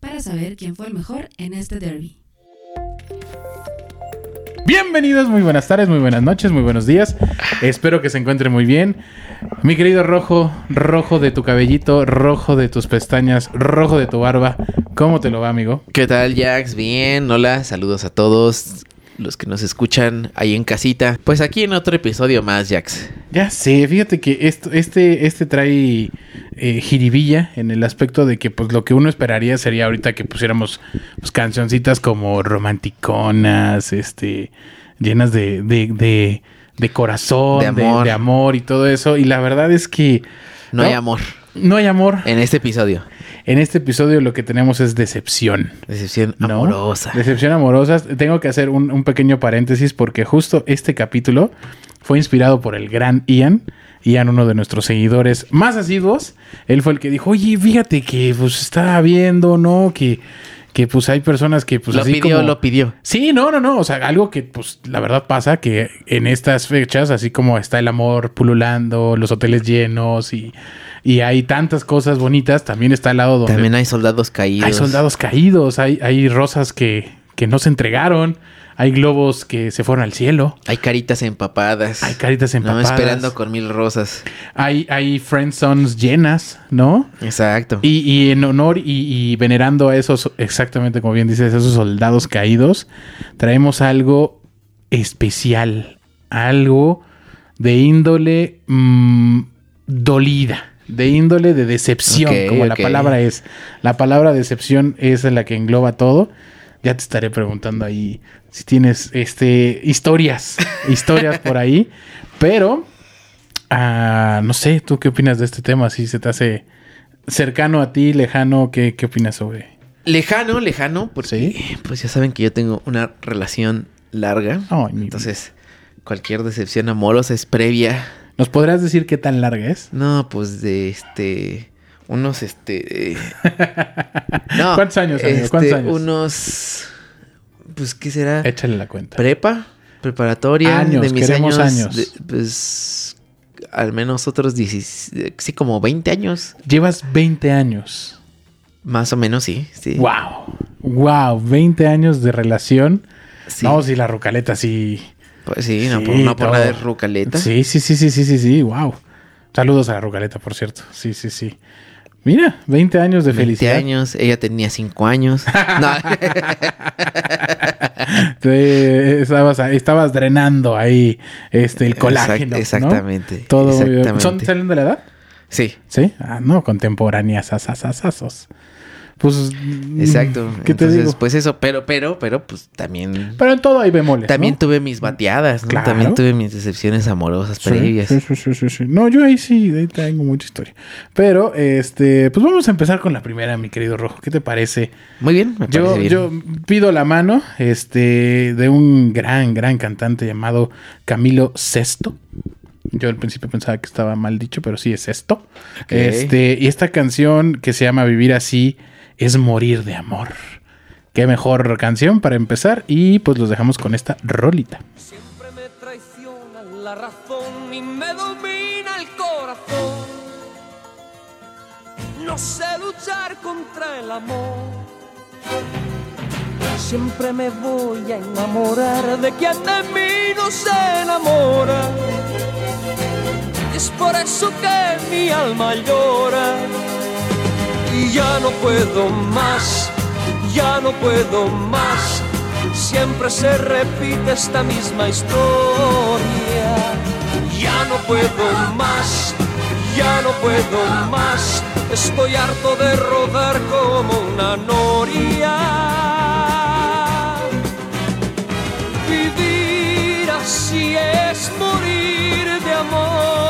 para saber quién fue el mejor en este derby. Bienvenidos, muy buenas tardes, muy buenas noches, muy buenos días. Espero que se encuentren muy bien. Mi querido rojo, rojo de tu cabellito, rojo de tus pestañas, rojo de tu barba. ¿Cómo te lo va, amigo? ¿Qué tal, Jax? Bien, hola, saludos a todos los que nos escuchan ahí en casita. Pues aquí en otro episodio más, Jax. Ya sé, fíjate que esto, este, este trae eh, jiribilla en el aspecto de que pues lo que uno esperaría sería ahorita que pusiéramos pues, cancioncitas como romanticonas, este, llenas de, de, de, de corazón, De amor. de amor y todo eso. Y la verdad es que No, hay amor no hay amor. en este episodio. En este episodio lo que tenemos es decepción. Decepción ¿no? amorosa. Decepción amorosa. Tengo que hacer un, un pequeño paréntesis porque justo este capítulo fue inspirado por el gran Ian. Ian, uno de nuestros seguidores más asiduos. Él fue el que dijo, oye, fíjate que pues estaba viendo, ¿no? Que, que pues hay personas que pues lo así pidió, como- lo pidió. Sí, no, no, no. O sea, algo que, pues, la verdad pasa que en estas fechas, así como está el amor pululando, los hoteles llenos y, y hay tantas cosas bonitas, también está al lado donde También hay soldados caídos. hay soldados caídos, hay, hay rosas que, que no se entregaron, hay globos que se fueron al cielo, Hay caritas empapadas. hay caritas No, empapadas, esperando con mil rosas. hay, hay friendzones llenas, ¿no? Exacto. Y, y en honor y, y venerando a esos, exactamente como bien dices, esos soldados caídos, traemos algo especial, algo de índole mm, dolida, de índole de decepción, como la palabra es. La palabra decepción es la que engloba todo. Ya te estaré preguntando ahí si tienes este historias, historias por ahí, pero ah, no sé, ¿tú qué opinas de este tema? Si se te hace cercano a ti, lejano, ¿qué, qué opinas sobre? Lejano, lejano, porque Sí. pues ya saben que yo tengo una relación larga. Mi- Entonces, cualquier decepción amorosa es previa. ¿Nos podrás decir qué tan larga es? No, pues de este. Unos este. eh, no, ¿Cuántos años, amigo? este, ¿Cuántos años? Unos. Pues, ¿qué será? Échale la cuenta. Prepa, preparatoria. Años, de mis queremos años. años. de- pues. Al menos otros 10, sí, como 20 años. Llevas 20 años. Más o menos, sí. sí. Wow. Wow, 20 años de relación. Sí. No, si la rucaleta sí. Pues sí, no, Sí, por, no por todo. nada de rucaleta. Sí, sí, sí, sí, sí, sí, sí, wow. Saludos a la rucaleta, por cierto. Sí, sí, sí. Mira, 20 años de 20 felicidad. años, ella tenía 5 años. no, Te- estabas, estabas drenando ahí este, el colágeno. Exact- ¿no? exactamente, Todo muy bien. exactamente. ¿Son salen de la edad? sí, Sí. Ah, no, contemporáneas, asasasazos. Pues. mm, exacto. ¿Qué te Entonces, digo? pues eso, pero, pero, pero, pues también. Pero en todo hay bemoles. También ¿no? tuve mis bateadas, ¿no? Claro. También tuve mis decepciones amorosas Sí, previas. Sí, sí, sí, sí, sí. No, yo ahí sí, ahí tengo mucha historia. Pero, este, pues vamos a empezar con la primera, mi querido Rojo. ¿Qué te parece? Muy bien, me Yo, parece bien. yo pido la mano, este, de un gran, gran cantante llamado Camilo Sesto. Yo al principio pensaba que estaba mal dicho, pero sí es esto. Este, y esta canción que se llama Vivir así es morir de amor. Qué mejor canción para empezar. Y pues los dejamos con esta rolita. Siempre me traiciona la razón y me domina el corazón. No sé luchar contra el amor. Siempre me voy a enamorar de quien de mí no se enamora. Es por eso que mi alma llora. Y ya no puedo más, ya no puedo más. Siempre se repite esta misma historia. Ya no puedo más, ya no puedo más. Estoy harto de rodar como una noria. Vivir así es morir de amor.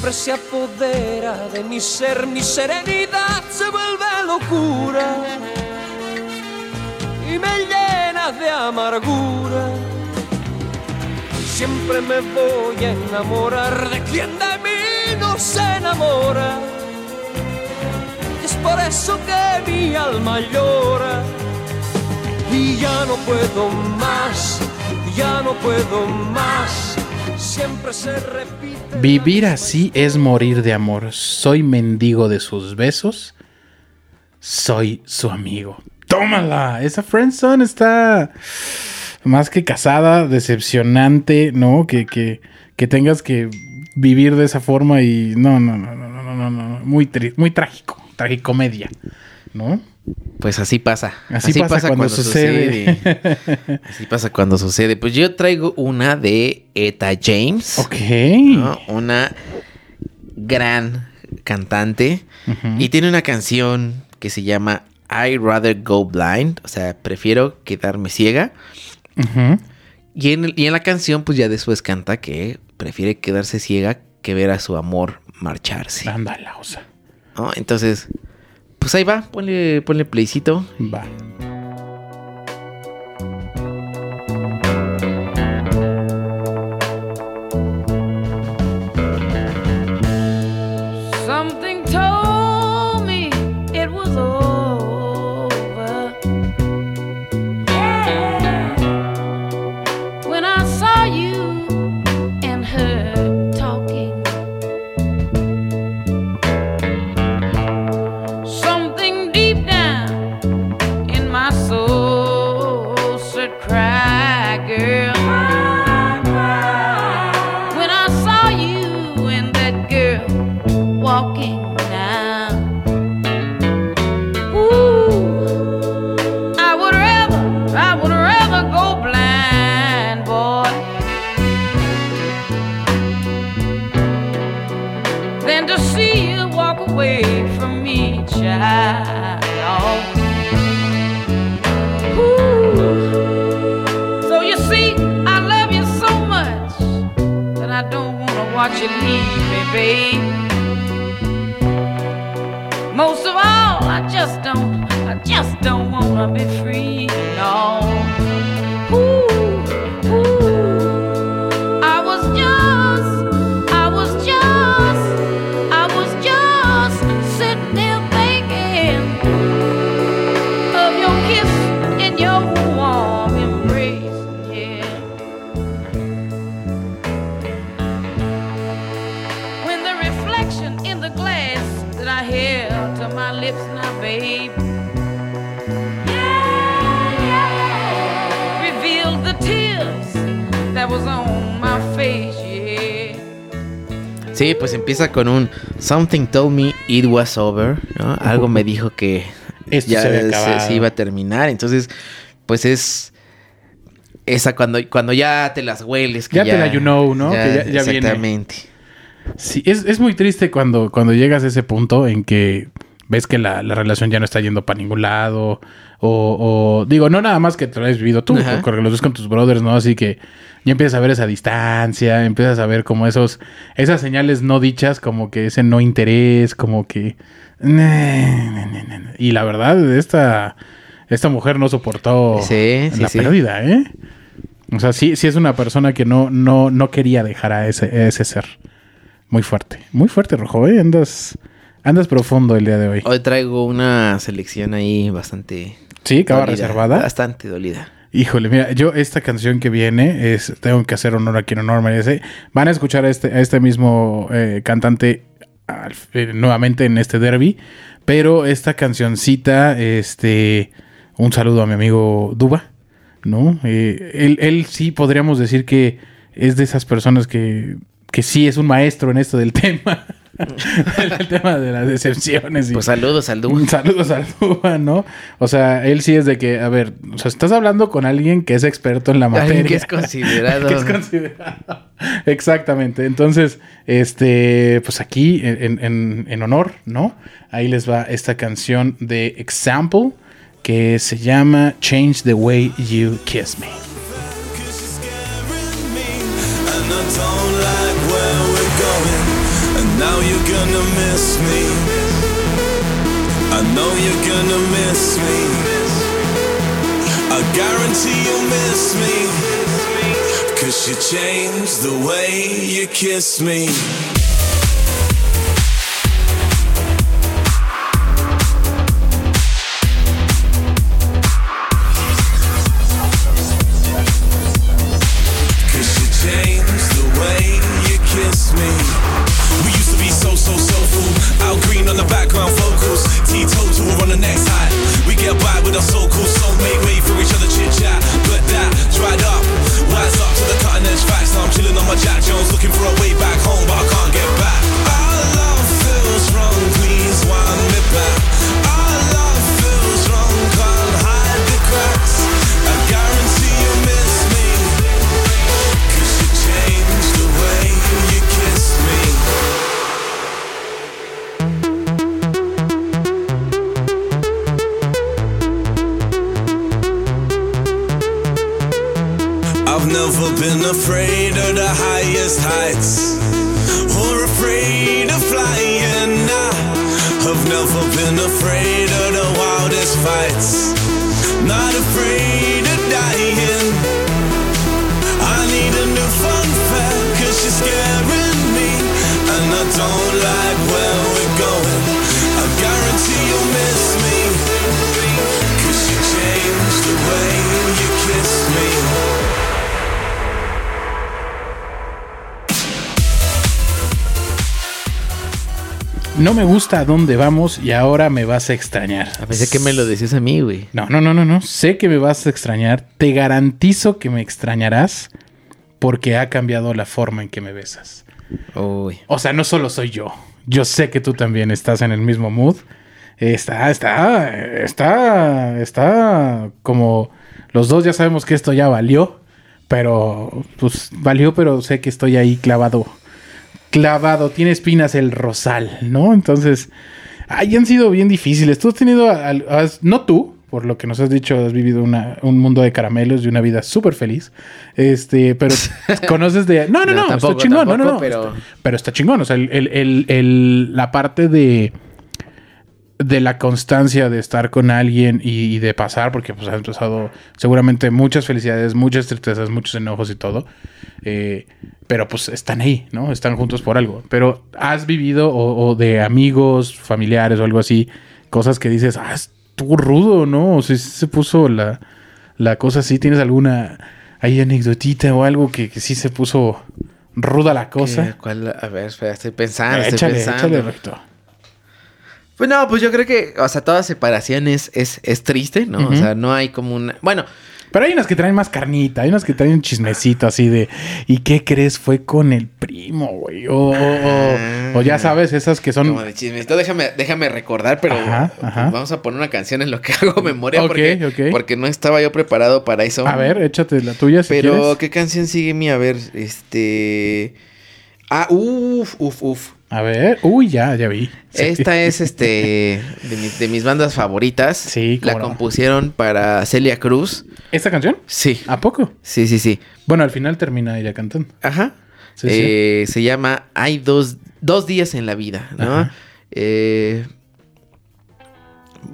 Siempre se apodera de mi ser, mi serenidad se vuelve locura y me llena de amargura. Siempre me voy a enamorar de quien de mí no se enamora. Es por eso que mi alma llora y ya no puedo más, ya no puedo más. Siempre se repite. Vivir así es morir de amor. Soy mendigo de sus besos. Soy su amigo. Tómala. Esa friendzone está más que casada, decepcionante, ¿no? Que, que, que tengas que vivir de esa forma y no, no, no, no, no, no, no, no. Muy, muy trágico, tragicomedia, ¿no? Pues así pasa. Así pasa cuando sucede. sucede. Así pasa cuando sucede. Pues yo traigo una de Eta James. Ok. ¿no? Una gran cantante. Y tiene una canción que se llama I Rather Go Blind. O sea, prefiero quedarme ciega. Ujú. Y en, y en la canción, pues ya después canta que prefiere quedarse ciega que ver a su amor marcharse. Ándala, o sea. ¿no? Entonces, pues ahí va, ponle, ponle playcito. Va. Babe. Most of all, I just don't, I just don't wanna be free, no. Sí, pues empieza con un Something told me it was over, ¿no? Algo me dijo que Esto ya se iba a terminar. Entonces, pues es esa cuando, cuando ya te las hueles. Que Ya te la you know, ¿no? Que ya- ya viene. exactamente. Sí, es, es muy triste cuando, cuando llegas a ese punto en que ves que la, la relación ya no está yendo para ningún lado. O, o- digo, no nada más que te lo has vivido tú, Ajá. porque los ves con tus brothers, ¿no? Así que ya empiezas a ver esa distancia, empiezas a ver como esos, esas señales no dichas, como que ese no interés, como que. Y la verdad, esta, esta mujer no soportó Sí, sí, la sí. pérdida, ¿eh? O sea, sí, sí es una persona que no, no, no quería dejar a ese, a ese ser. Muy fuerte, muy fuerte, Rojo, ¿eh? Andas, andas profundo el día de hoy. Hoy traigo una selección ahí bastante. Sí, dolida, reservada. Bastante dolida. Híjole, mira, yo esta canción que viene es tengo que hacer honor a quien honor merece. Van a escuchar a este, a este mismo eh, cantante eh, nuevamente en este derby, pero esta cancioncita, este, un saludo a mi amigo Duba, ¿no? Eh, él, él sí podríamos decir que es de esas personas que, que sí es un maestro en esto del tema. el tema de las decepciones. Y, Pues saludos al dúo. Saludos al Duba, ¿no? O sea, él sí es de que, a ver, o sea, estás hablando con alguien que es experto en la materia. Alguien que es considerado. que es considerado. Exactamente. Entonces, este, pues aquí, en, en- en honor, ¿no? Ahí les va esta canción de Example que se llama Change the Way You Kiss Me. Miss me. I know you're gonna miss me. I guarantee you'll miss me. Cause you changed the way you kiss me. Gusta a dónde vamos y ahora me vas a extrañar. A veces que me lo decías a mí, güey. No, no, no, no, no. Sé que me vas a extrañar. Te garantizo que me extrañarás porque ha cambiado la forma en que me besas. Uy. O sea, no solo soy yo. Yo sé que tú también estás en el mismo mood. Está, está, está, está como los dos ya sabemos que esto ya valió, pero pues valió, pero sé que estoy ahí clavado, clavado. Tiene espinas el rosal, ¿no? Entonces, ay, han sido bien difíciles. Tú has tenido, no tú, por lo que nos has dicho, has vivido una- un mundo de caramelos y una vida súper feliz. Este, pero conoces de. No, no, No, no, tampoco, está chingón, no, no, no. pero- está- pero está chingón. O sea, el- el- el- la parte de. De la constancia de estar con alguien y, y de pasar, porque pues has pasado seguramente muchas felicidades, muchas tristezas, muchos enojos y todo. eh, pero pues están ahí, ¿no? Están juntos por algo. Pero has vivido o, o de amigos, familiares o algo así, cosas que dices, ah, estuvo rudo, ¿no? O sea, sí se puso la, la cosa así. ¿Tienes alguna ahí anecdotita o algo que, que sí se puso ruda la cosa? A ver, espera, estoy pensando, Eh, estoy échale, pensando. échale recto. Pues no, pues yo creo que, o sea, toda separación es, es, es triste, ¿no? O sea, no hay como una... Bueno, Pero hay unas que traen más carnita, hay unas que traen un chismecito así de, ¿y qué crees? Fue con el primo, güey. O, ya sabes, esas que son... como de chismecito, déjame, déjame recordar, pero Ajá, pues, ajá. vamos a poner una canción en lo que hago memoria Ok, porque, ok. porque no estaba yo preparado para eso. A ver, échate la tuya si Pero, quieres. ¿qué canción sigue mi? A ver, este... Ah, uff, uff, uff. A ver, uy, ya, ya vi. Sí. Esta es este de, mis- de mis bandas favoritas. Sí, La cómo no. compusieron para Celia Cruz. ¿Esta canción? Sí. ¿A poco? Sí, sí, sí. Bueno, al final termina ella cantando. Ajá. Sí, sí. Eh, Se llama Hay dos, dos días en la vida, ¿no? Ajá. Eh,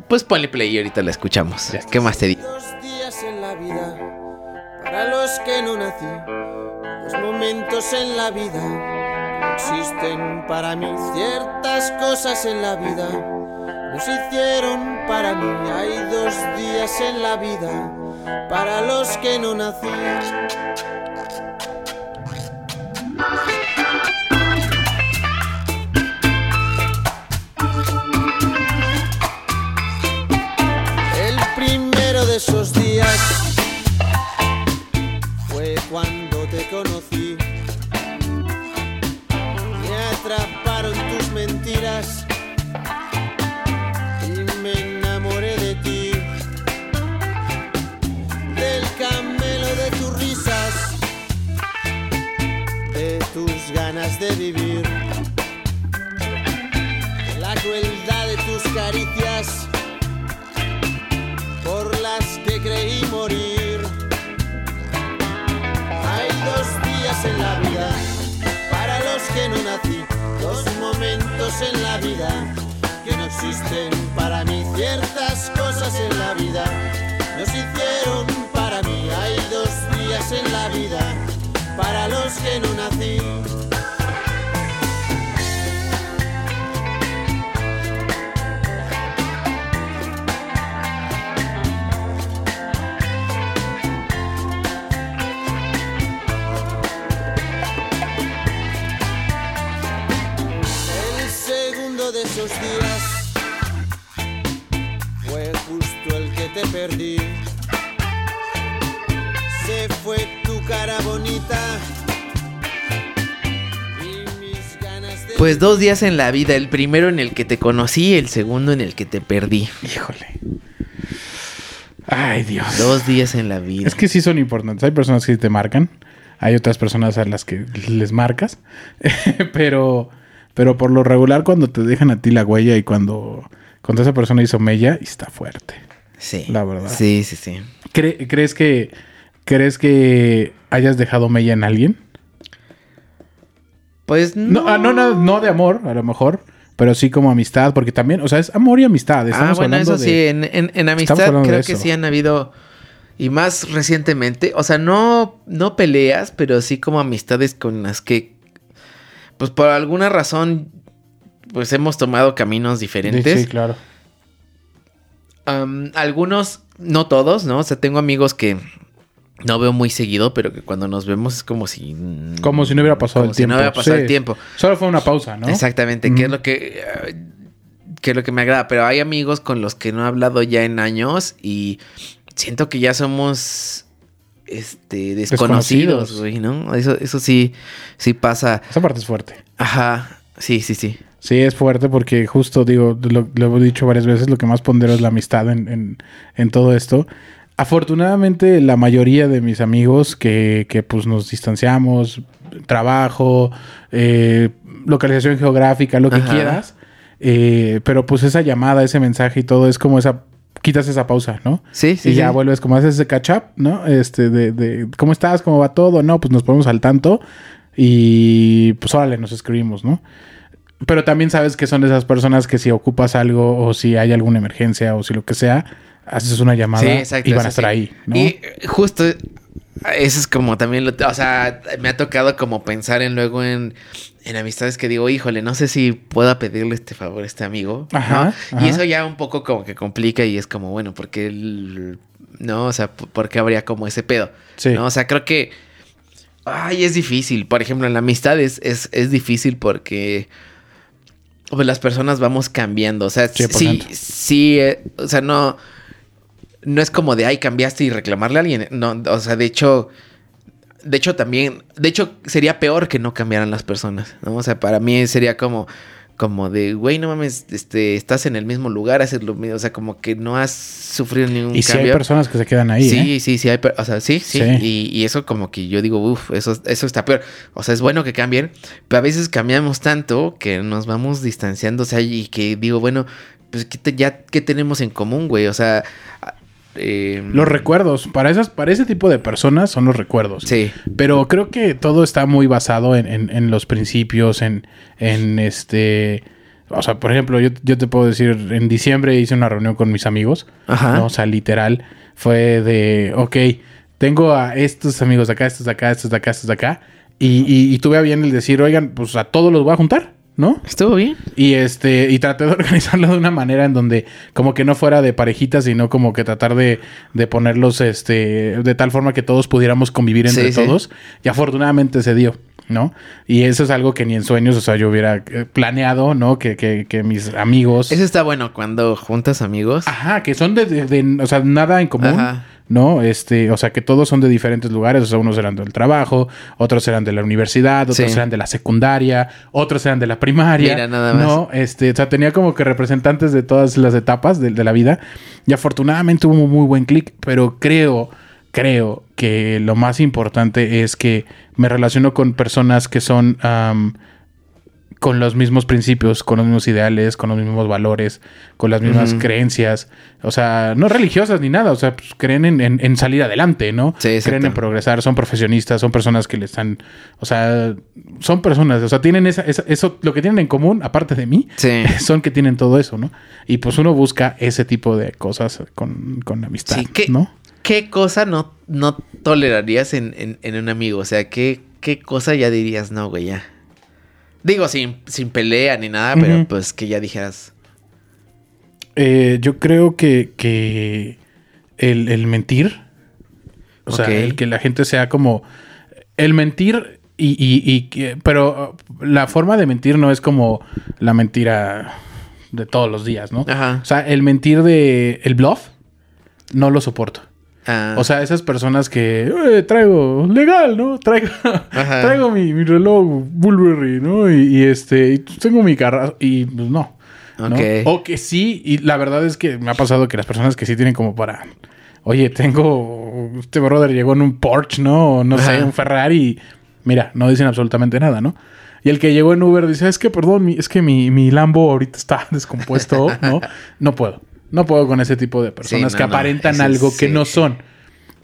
pues ponle play y ahorita la escuchamos. Ya está. ¿Qué más te digo? Dos días en la vida, para los que no nací, dos momentos en la vida, existen para mí ciertas cosas en la vida, nos hicieron para mí, hay dos días en la vida, para los que no nací. El primero de esos días de vivir. La crueldad de tus caricias por las que creí morir. Hay dos días en la vida para los que no nací, dos momentos en la vida que no existen para mí. Ciertas cosas en la vida nos hicieron para mí. Hay dos días en la vida para los que no nací. Esos días fue justo el que te perdí. Se fue tu cara bonita y mis ganas de Pues dos días en la vida, el primero en el que te conocí, el segundo en el que te perdí. Híjole. Ay, Dios. Dos días en la vida. Es que sí son importantes. Hay personas que te marcan. Hay otras personas a las que les marcas. pero, pero por lo regular, cuando te dejan a ti la huella y cuando, cuando esa persona hizo mella, está fuerte. Sí. La verdad. Sí, sí, sí. Cre- ¿Crees que crees que hayas dejado mella en alguien? Pues No, no. ah, no, no, no de amor, a lo mejor. Pero sí como amistad, porque también, o sea, es amor y amistad. Ah, Estamos bueno, hablando eso de- sí, en, en- en amistad creo que sí han habido, y más recientemente, o sea, no, no peleas, pero sí como amistades con las que, pues por alguna razón, pues hemos tomado caminos diferentes. Sí, claro. Algunos, no todos, ¿no? O sea, tengo amigos que no veo muy seguido, pero que cuando nos vemos es como si... Como si no hubiera pasado como el si tiempo. no hubiera pasado Sí. el tiempo. Solo fue una pausa, ¿no? Exactamente, que es lo que, eh, que es lo que me agrada. Pero hay amigos con los que no he hablado ya en años y siento que ya somos este desconocidos, güey, ¿no? Eso, eso sí, sí pasa. Esa parte es fuerte. Ajá, sí, sí, sí. Sí, es fuerte porque justo, digo, lo, lo he dicho varias veces, lo que más pondero es la amistad en, en, en todo esto. Afortunadamente, la mayoría de mis amigos que, que pues nos distanciamos, trabajo, eh, localización geográfica, lo que Ajá. quieras, eh, pero pues esa llamada, ese mensaje y todo es como esa, quitas esa pausa, ¿no? Sí, sí. y ya sí. vuelves como haces ese catch up, ¿no? Este, de, de cómo estás, cómo va todo, no, pues nos ponemos al tanto y pues órale, nos escribimos, ¿no? Pero también sabes que son esas personas que si ocupas algo o si hay alguna emergencia o si lo que sea, haces una llamada Sí, exacto. y van a estar sí. ahí, ¿no? Y eh, justo eso es como también lo, o sea, me ha tocado como pensar en luego en, en amistades que digo, híjole, no sé si pueda pedirle este favor a este amigo. ¿no? Ajá, Y eso ya un poco como que complica y es como, bueno, porque él, no, o sea, ¿por qué habría como ese pedo? Sí. ¿No? O sea, creo que ay, es difícil. Por ejemplo, en la amistad es, es, es difícil porque pues, las personas vamos cambiando. O sea, sí, 100%. sí, eh, o sea, no, no es como de, ay, cambiaste y reclamarle a alguien. No, o sea, de hecho, de hecho también, de hecho sería peor que no cambiaran las personas, ¿no? O sea, para mí sería como, como de, güey, no mames, este, estás en el mismo lugar, haces lo mismo, o sea, como que no has sufrido ningún y si hay cambio. personas que se quedan ahí, Sí, ¿eh? sí, sí, hay, o sea, sí, sí, Sí. Y, y eso como que yo digo, uff, eso, eso está peor. O sea, es bueno que cambien, pero a veces cambiamos tanto que nos vamos distanciando, o sea, y que digo, bueno, pues ¿qué te- ya, ¿qué tenemos en común, güey? O sea, eh, Los recuerdos, para esas, para ese tipo de personas son los recuerdos. Sí, Pero creo que todo está muy basado en, en- en los principios, en, en este... O sea, por ejemplo, yo, yo te puedo decir, en diciembre hice una reunión con mis amigos. Ajá. ¿no? O sea, literal, fue de, ok, tengo a estos amigos de acá, estos de acá, estos de acá, estos de acá. Y, y, y tuve a bien el decir, oigan, pues a todos los voy a juntar, ¿no? estuvo bien. Y este, y traté de organizarlo de una manera en donde como que no fuera de parejitas, sino como que tratar de, de ponerlos este, de tal forma que todos pudiéramos convivir entre Sí, sí. todos. Y afortunadamente se dio, ¿no? Y eso es algo que ni en sueños, o sea, yo hubiera eh, planeado, ¿no? Que, que, que mis amigos. Eso está bueno cuando juntas amigos. Ajá, que son de, de- de- o sea, nada en común. Ajá. ¿No? Este, o sea, que todos son de diferentes lugares. O sea, unos eran del trabajo, otros eran de la universidad, otros Sí. eran de la secundaria, otros eran de la primaria. Mira, nada más. No, este, o sea, tenía como que representantes de todas las etapas de, de la vida. Y afortunadamente hubo un muy buen clic, pero creo creo que lo más importante es que me relaciono con personas que son con los mismos principios, con los mismos ideales, con los mismos valores, con las mismas creencias. O sea, no religiosas ni nada. O sea, pues, creen en, en- en salir adelante, ¿no? Sí, exacto. creen en progresar, son profesionistas, son personas que le están. O sea, son personas. O sea, tienen esa, esa- eso, lo que tienen en común, aparte de mí, Sí. son que tienen todo eso, ¿no? Y pues uno busca ese tipo de cosas con, con amistad, Sí, ¿qué, ¿no? ¿Qué cosa no, no tolerarías en, en- en un amigo? O sea, ¿qué, ¿qué cosa ya dirías, no, güey, ya? Digo, sin, sin pelea ni nada, pero pues que ya dijeras. Eh, yo creo que, que el, el mentir, o sea, el que la gente sea como... El mentir y, y- y pero uh, la forma de mentir no es como la mentira de todos los días, ¿no? Ajá. O sea, el mentir de... El bluff, no lo soporto. Ah, O sea, esas personas que "Eh, traigo legal, ¿no? Traigo, traigo mi, mi reloj Bulberry, ¿no? Y, y, este, y tengo mi carro y pues no. ¿no? Ok. O que sí, y la verdad es que me ha pasado que las personas que sí tienen como para, oye, tengo, este brother llegó en un Porsche, ¿no? O no sé, un Ferrari, mira, no dicen absolutamente nada, ¿no? Y el que llegó en Uber dice, es que perdón, mi- es que mi, mi Lambo ahorita está descompuesto, ¿no? No puedo. No puedo con ese tipo de personas no, que aparentan algo que no son.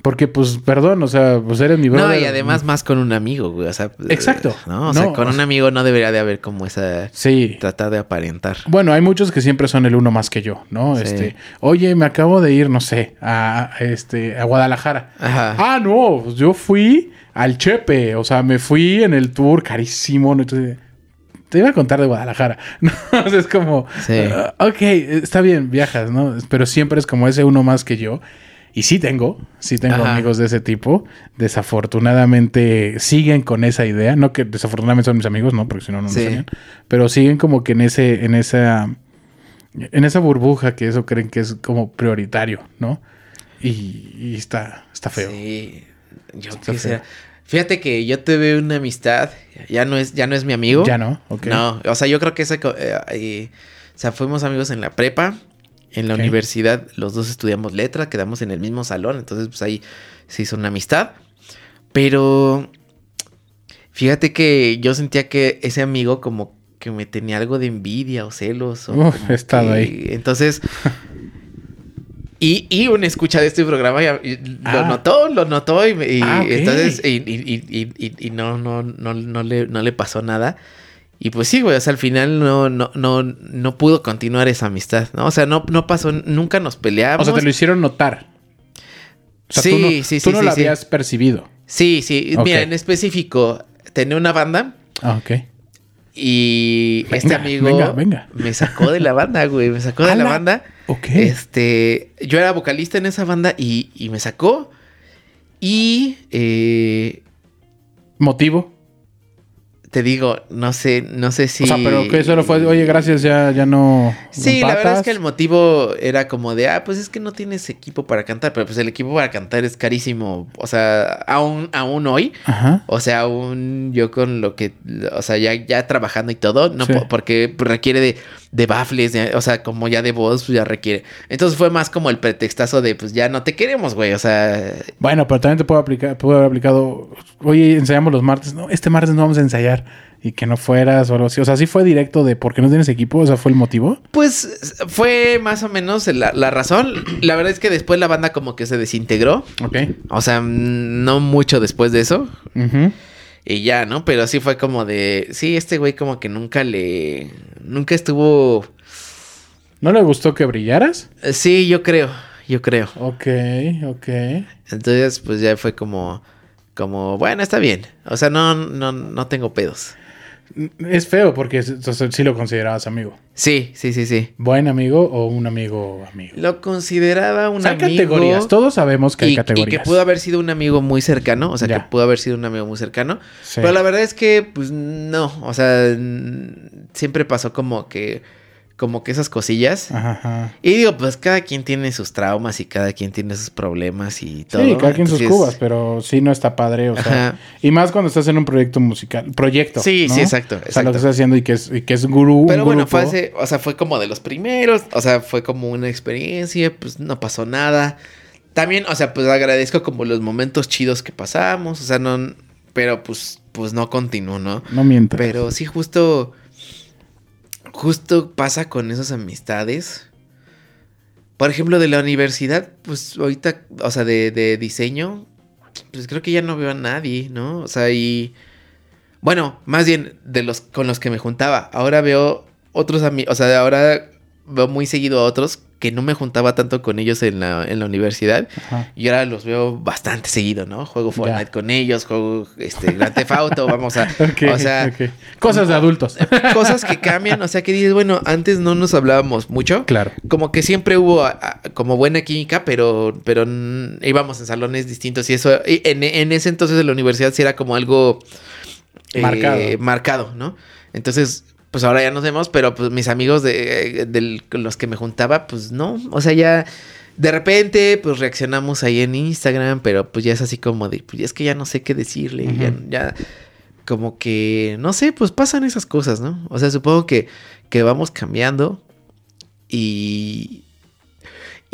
Porque, pues, perdón, o sea, pues eres mi brother. no, y además más con un amigo, güey. O sea, Exacto. No, o sea, con o un sea- amigo no debería de haber como esa... Sí. Tratar de aparentar. Bueno, hay muchos que siempre son el uno más que yo, ¿no? Sí. Este, oye, me acabo de ir, no sé, a, a, este, a Guadalajara. Ajá. Ah, no, pues yo fui al Chepe, o sea, me fui en el tour carísimo, ¿no? Entonces, te iba a contar de Guadalajara. No, o sea, es como, Sí. ah, ok, está bien, viajas, ¿no? Pero siempre es como ese uno más que yo. Y sí tengo, sí tengo Ajá. amigos de ese tipo. Desafortunadamente siguen con esa idea. No que desafortunadamente son mis amigos, no, porque si no, no nos Sí. sabían. Pero siguen como que en ese, en esa, en esa burbuja que eso creen que es como prioritario, ¿no? Y, y está, está feo. Sí. Yo Está quisiera- feo. Fíjate que yo tuve una amistad. Ya no es, ya no es mi amigo. Ya no, ok. No, o sea, yo creo que ese... co- eh, eh, o sea, fuimos amigos en la prepa. En la universidad los dos estudiamos letra, quedamos en el mismo salón, entonces pues ahí se hizo una amistad. Pero fíjate que yo sentía que ese amigo como que me tenía algo de envidia o celos. O Uf, he estado que- ahí. Entonces... Y, y una escucha de este programa y lo Ah. notó, lo notó y, y Ah, ok. entonces y, y- y- y- y- y no, no, no, no, le, no le pasó nada. Y pues sí, güey, o sea, al final no, no, no, no pudo continuar esa amistad, ¿no? O sea, no, no pasó, nunca nos peleamos. O sea, te lo hicieron notar. O sea, Sí, tú no, sí, tú sí, no sí, lo sí. habías percibido. Sí, sí, mira, en específico, tenía una banda Ah, ok. y Venga, este amigo venga, venga. me sacó de la banda, güey, me sacó de la banda. Ok. Este, yo era vocalista en esa banda y, y me sacó. Y eh, ¿Motivo? te digo, no sé, no sé si. O sea, pero que solo fue, oye, gracias, ya, ya no. Sí, la verdad es que el motivo era como de, ah, pues es que no tienes equipo para cantar, pero pues el equipo para cantar es carísimo, o sea, aún, aún hoy, Ajá. o sea, aún yo con lo que, o sea, ya, ya trabajando y todo, no Sí. porque requiere de, de baffles, de- o sea, como ya de voz, pues ya requiere. Entonces fue más como el pretextazo de, pues ya no te queremos, güey, o sea, Bueno, pero también te puedo aplicar, puedo haber aplicado, oye, ensayamos los martes, no, este martes no vamos a ensayar y que no fueras o algo así. O sea, sí fue directo de por qué no tienes equipo, o sea, fue el motivo. pues fue más o menos la, la razón. La verdad es que después la banda como que se desintegró, Ok. o sea, no mucho después de eso. Y ya, ¿no? Pero sí fue como de. Sí, este güey como que nunca le. Nunca estuvo. ¿No le gustó que brillaras? Sí, yo creo. Yo creo. Ok, ok. Entonces, pues ya fue como. Como, bueno, está bien. O sea, no, no, no tengo pedos. Es feo porque sí lo considerabas amigo. Sí, sí, sí, sí. ¿Buen amigo o un amigo amigo? Lo consideraba un O sea, hay amigo. categorías. Todos sabemos que hay y, y categorías. que pudo haber sido un amigo muy cercano. O sea, Ya. que pudo haber sido un amigo muy cercano. Sí. Pero la verdad es que, pues, no. O sea, siempre pasó como que. Como que esas cosillas. Ajá, ajá. Y digo, pues cada quien tiene sus traumas y cada quien tiene sus problemas y todo. Sí, cada quien sus cubas, pero sí no está padre, o sea, Ajá. y más cuando estás en un proyecto musical, proyecto. Sí, ¿no? sí, exacto, O sea, exacto. lo que estás haciendo y que es, y que es gurú. Pero un bueno, grupo. fue hace- o sea, fue como de los primeros, o sea, fue como una experiencia, pues no pasó nada. también, o sea, pues agradezco como los momentos chidos que pasamos, o sea, no, pero pues, pues no continúo, ¿no? No mientas. Pero sí, justo, justo pasa con esas amistades. Por ejemplo, de la universidad, pues ahorita, o sea, de, de diseño, pues creo que ya no veo a nadie, ¿no? O sea, y... Bueno, más bien de los con los que me juntaba. Ahora veo otros amigos, o sea, ahora veo muy seguido a otros que no me juntaba tanto con ellos en la, en la universidad. Ajá. Y ahora los veo bastante seguido, ¿no? Juego Fortnite Ya. con ellos, juego este, Grand Theft Auto, vamos a... O sea. Cosas de adultos. cosas que cambian, o sea, que dices, bueno, antes no nos hablábamos mucho. claro. Como que siempre hubo a- a- como buena química, pero, pero íbamos en salones distintos y eso, y en, en ese entonces en la universidad sí era como algo eh, Marcado. marcado, ¿no? Entonces, pues ahora ya nos vemos, pero pues mis amigos de, del- con los que me juntaba, pues no, o sea, ya de repente pues reaccionamos ahí en Instagram, pero pues ya es así como de, pues es que ya no sé qué decirle, ya como que, no sé, pues pasan esas cosas, ¿no? O sea, supongo que, que vamos cambiando y...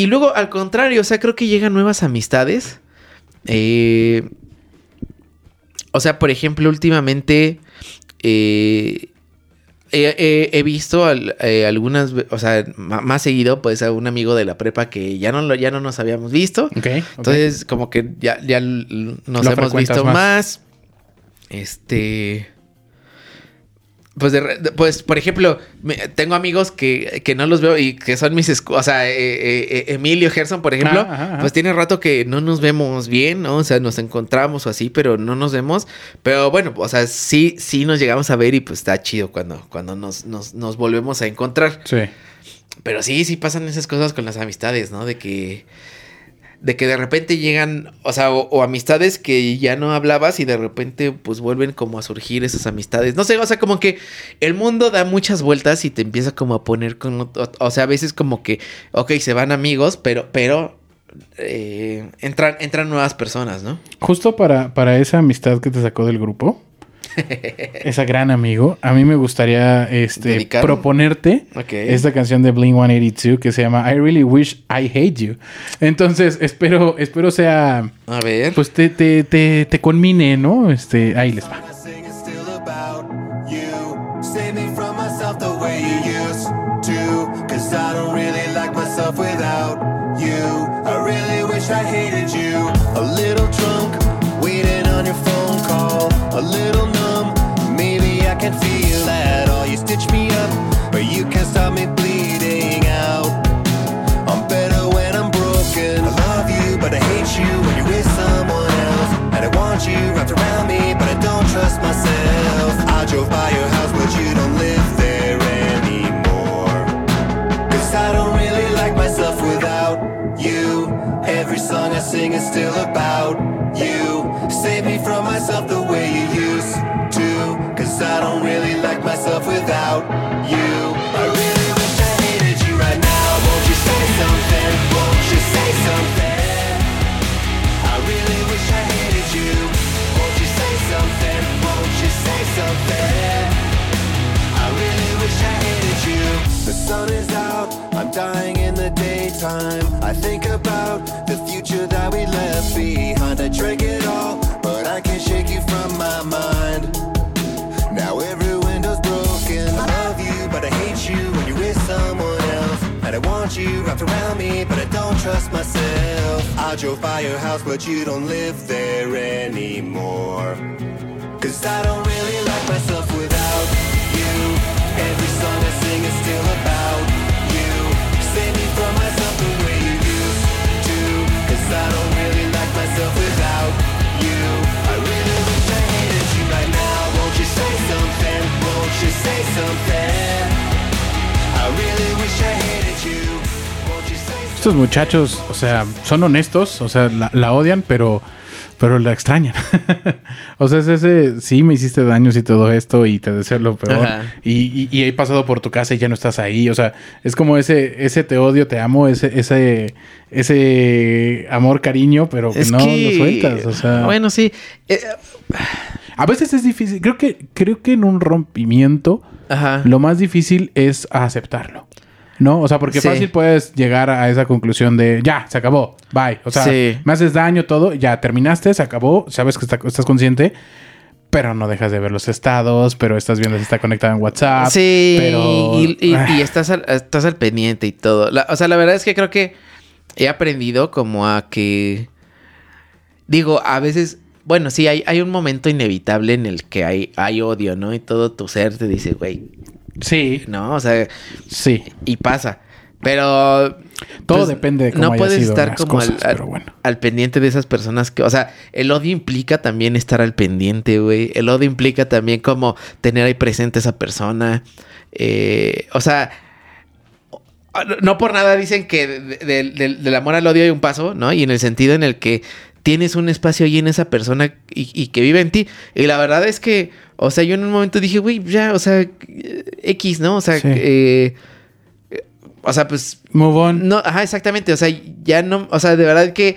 Y luego, al contrario, o sea, creo que llegan nuevas amistades. Eh, o sea, por ejemplo, últimamente eh, he, visto al- eh, algunas, o sea, más seguido, pues a un amigo de la prepa que ya no, lo, ya no nos habíamos visto. Entonces, como que ya, ya nos Lo hemos visto más. más. Este. Pues, de pues, por ejemplo, me- tengo amigos que, que no los veo y que son mis... escu- O sea, eh, eh, eh, Emilio Gerson, por ejemplo, Ah, ajá, ajá. pues tiene rato que no nos vemos bien, ¿no? O sea, nos encontramos o así, pero no nos vemos. Pero bueno, o sea, sí, sí nos llegamos a ver y pues está chido cuando, cuando nos, nos, nos volvemos a encontrar. Sí. Pero sí, sí pasan esas cosas con las amistades, ¿no? De que. De que de repente llegan, o sea, o, amistades que ya no hablabas y de repente pues vuelven como a surgir esas amistades. No sé, o sea, como que el mundo da muchas vueltas y te empieza como a poner con, o, o sea, a veces como que, ok, se van amigos, pero, pero eh, entran, entran nuevas personas, ¿no? Justo para, para esa amistad que te sacó del grupo, esa gran amigo, a mí me gustaría este, Dedicar. proponerte Ok. esta canción de Blink 182 que se llama I Really Wish I Hate You. Entonces, espero, espero sea, A ver. pues te, te, te, te conmine, ¿no? Este, ahí les va. I sing is still about you. Save me from myself the way you used to. Cause I don't really like myself without you. I really wish I hated you. A little can feel that all. You stitch me up, but you can't stop me bleeding out. I'm better when I'm broken. I love you, but I hate you when you're with someone else. And I want you wrapped around me, but I don't trust myself. I drove by your house, but you don't live there anymore. Cause I don't really like myself without you. Every song I sing is still about you. Save me from myself the I don't really like myself without you. I really wish I hated you right now. Won't you say something? Won't you say something? I really wish I hated you. Won't you say something? Won't you say something? I really wish I hated you. The sun is out, I'm dying in the daytime. I think about you wrapped around me, but I don't trust myself. I drove by your house, but you don't live there anymore. Cause I don't really like myself without you. Every song I sing is still about you. Save me from myself the way you used to. Cause I don't really like myself without you. I really wish I hated you right now. Won't you say something? Won't you say something? I really wish I hated you. Estos muchachos, o sea, son honestos, o sea, la, la odian, pero, pero la extrañan. o sea, es ese, sí, me hiciste daños y todo esto y te deseo lo peor. Y, y- y he pasado por tu casa y ya no estás ahí. O sea, es como ese, ese te odio, te amo, ese, ese, ese amor, cariño, pero que Es no que- lo sueltas. O sea, Bueno, sí. Eh, a veces es difícil. Creo que, creo que en un rompimiento, ajá. lo más difícil es aceptarlo. ¿No? O sea, porque Sí. fácil puedes llegar a esa conclusión de ya, se acabó, bye. O sea, Sí. me haces daño, todo, ya terminaste, se acabó, sabes que está- estás consciente, pero no dejas de ver los estados, pero estás viendo si está conectado en WhatsApp. Sí, pero. y, y- y estás, al, estás al pendiente y todo. La- o sea, la verdad es que creo que he aprendido como a que... Digo, a veces... Bueno, sí, hay, hay un momento inevitable en el que hay, hay odio, ¿no? Y todo tu ser te dice, güey, sí, ¿no? O sea, sí. y pasa. Pero... Todo pues, depende de cómo No haya puedes sido estar como cosas, al, bueno. al pendiente de esas personas que... O sea, el odio implica también estar al pendiente, güey. El odio implica también como tener ahí presente a esa persona. Eh, o sea... No por nada dicen que de- de- del- del amor al odio hay un paso, ¿no? Y en el sentido en el que tienes un espacio ahí en esa persona y, y que vive en ti. Y la verdad es que, o sea, yo en un momento dije, güey, ya, o sea, eh, X, ¿no? O sea, Sí. eh, o sea, pues Move on. no, ajá, exactamente. O sea, ya no, o sea, de verdad que